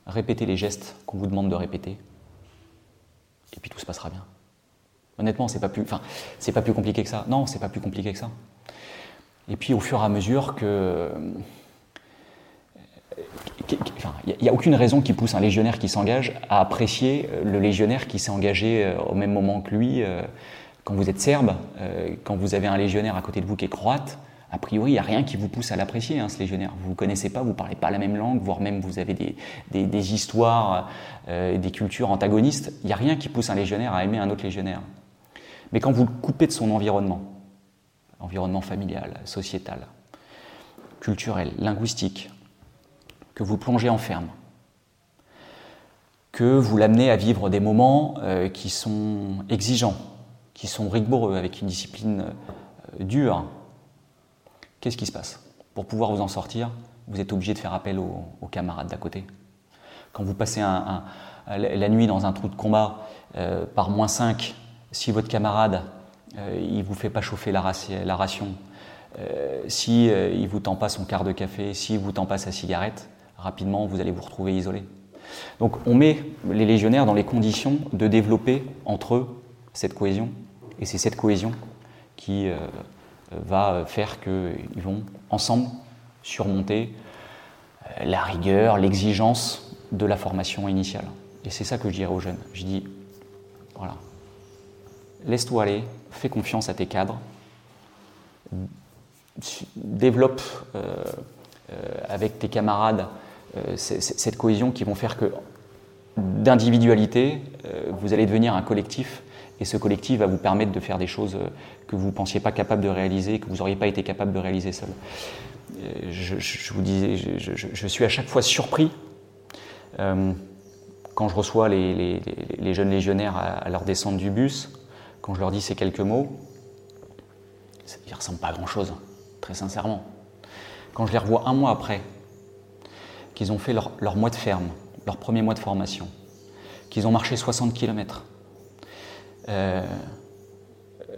Répétez les gestes qu'on vous demande de répéter. Et puis tout se passera bien. Honnêtement, c'est pas plus, enfin, c'est pas plus compliqué que ça. Non, c'est pas plus compliqué que ça. Et puis au fur et à mesure que il n'y a aucune raison qui pousse un légionnaire qui s'engage à apprécier euh, le légionnaire qui s'est engagé euh, au même moment que lui. Euh, quand vous êtes serbe, quand vous avez un légionnaire à côté de vous qui est croate, a priori, il n'y a rien qui vous pousse à l'apprécier, hein, ce légionnaire. Vous ne connaissez pas, vous ne parlez pas la même langue, voire même vous avez des, histoires, des cultures antagonistes. Il n'y a rien qui pousse un légionnaire à aimer un autre légionnaire. Mais quand vous le coupez de son environnement, environnement familial, sociétal, culturel, linguistique, que vous plongez en ferme, que vous l'amenez à vivre des moments euh, qui sont exigeants, qui sont rigoureux, avec une discipline euh, dure, qu'est-ce qui se passe? Pour pouvoir vous en sortir, vous êtes obligé de faire appel aux, camarades d'à côté. Quand vous passez la nuit dans un trou de combat euh, par moins 5, si votre camarade il vous fait pas chauffer la, ration, si il vous tend pas son quart de café, si vous tend pas sa cigarette, rapidement vous allez vous retrouver isolé. Donc on met les légionnaires dans les conditions de développer entre eux cette cohésion, et c'est cette cohésion qui euh, va faire qu'ils vont ensemble surmonter euh, la rigueur, l'exigence de la formation initiale. Et c'est ça que je dirais aux jeunes. Je dis, voilà, laisse-toi aller, fais confiance à tes cadres, développe euh, avec tes camarades cette cohésion qui vont faire que d'individualité, vous allez devenir un collectif et ce collectif va vous permettre de faire des choses euh, que vous ne pensiez pas capable de réaliser, que vous n'auriez pas été capable de réaliser seul. Je, vous disais, je, suis à chaque fois surpris quand je reçois les, jeunes légionnaires à, leur descente du bus, quand je leur dis ces quelques mots, ils ne ressemblent pas à grand-chose, très sincèrement. Quand je les revois un mois après, qu'ils ont fait leur, mois de ferme, leur premier mois de formation, qu'ils ont marché 60 km. Euh,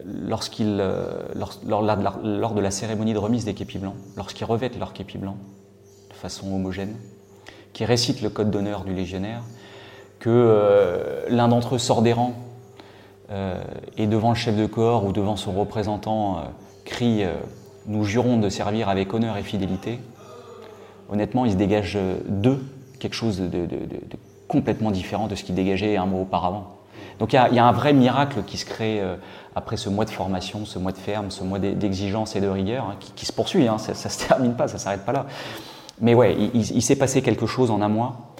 euh, lors, de la cérémonie de remise des képis blancs, lorsqu'ils revêtent leur képi blanc de façon homogène, qui récitent le code d'honneur du légionnaire, que euh, l'un d'entre eux sort des rangs et devant le chef de corps ou devant son représentant crie Nous jurons de servir avec honneur et fidélité honnêtement, il se dégage d'eux quelque chose de, complètement différent de ce qu'il dégageait un mois auparavant. Donc il y, a, un vrai miracle qui se crée euh, après ce mois de formation, ce mois de ferme, ce mois d'exigence et de rigueur, hein, qui, se poursuit, hein, ça ne se termine pas, ça s'arrête pas là. Mais ouais, il, s'est passé quelque chose en un mois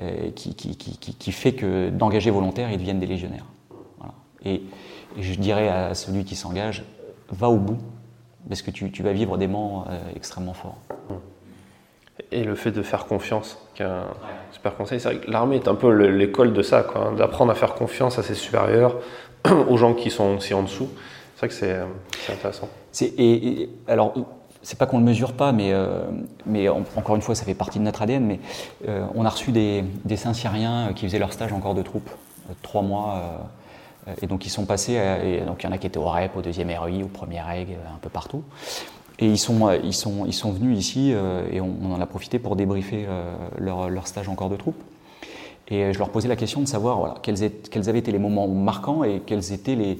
euh, qui, fait que d'engagés volontaires, ils deviennent des légionnaires. Et, je dirais à celui qui s'engage, va au bout, parce que tu, vas vivre des moments euh, extrêmement forts et le fait de faire confiance, qui est un super conseil. L'armée est un peu l'école de ça, quoi, hein, d'apprendre à faire confiance à ses supérieurs, [CLEARS THROAT] aux gens qui sont aussi en dessous. C'est vrai que c'est intéressant. Et, et, alors, c'est pas qu'on le mesure pas, mais, euh, mais encore une fois, ça fait partie de notre ADN. Mais euh, on a reçu des, des Saint-Syriens qui faisaient leur stage en corps de troupe, euh, trois mois. et donc ils sont passés, et donc il y en a qui étaient au REP, au deuxième REI, au premier REG, un peu partout. Et ils sont, euh, ils sont, ils sont venus ici euh, et on, en a profité pour débriefer euh, leur, leur, stage en corps de troupe. Et je leur posais la question de savoir voilà, quels, quels, avaient été les moments marquants et quels étaient les,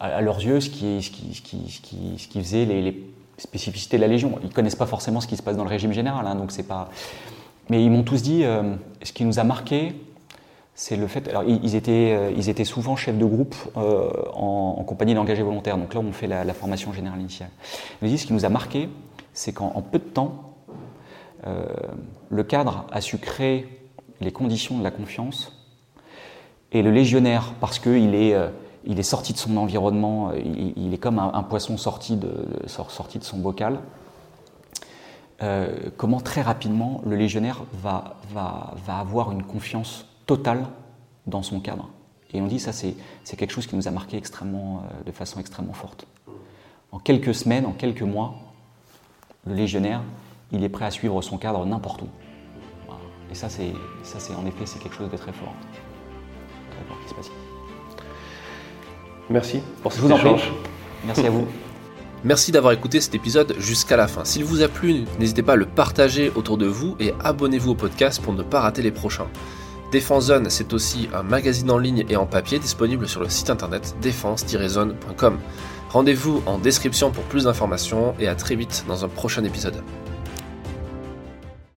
à, leurs yeux ce qui, ce qui, ce qui, ce qui, faisait les, les, spécificités de la Légion. Ils ne connaissent pas forcément ce qui se passe dans le régime général, hein, donc c'est pas. Mais ils m'ont tous dit ce qui nous a marqué, c'est le fait. Alors, ils étaient, euh, ils étaient souvent chefs de groupe euh, en, compagnie d'engagés volontaires. Donc là, on fait la, formation générale initiale. Disent ce qui nous a marqué, c'est qu'en peu de temps, euh, le cadre a su créer les conditions de la confiance. Et le légionnaire, parce qu'il est, il est sorti de son environnement, il, est comme un, poisson sorti de, sorti de son bocal. comment très rapidement le légionnaire va, va, va avoir une confiance total dans son cadre. Et on dit ça, c'est quelque chose qui nous a marqué extrêmement, euh, de façon extrêmement forte. En quelques semaines, en quelques mois, le légionnaire, il est prêt à suivre son cadre n'importe où. Et ça, c'est en effet, c'est quelque chose de très fort. Très fort qui se passe. Merci pour cet Je vous en prie. échange. Merci à vous. [LAUGHS] Merci d'avoir écouté cet épisode jusqu'à la fin. S'il vous a plu, n'hésitez pas à le partager autour de vous et abonnez-vous au podcast pour ne pas rater les prochains. Défense Zone, c'est aussi un magazine en ligne et en papier disponible sur le site internet défense-zone.com. Rendez-vous en description pour plus d'informations et à très vite dans un prochain épisode.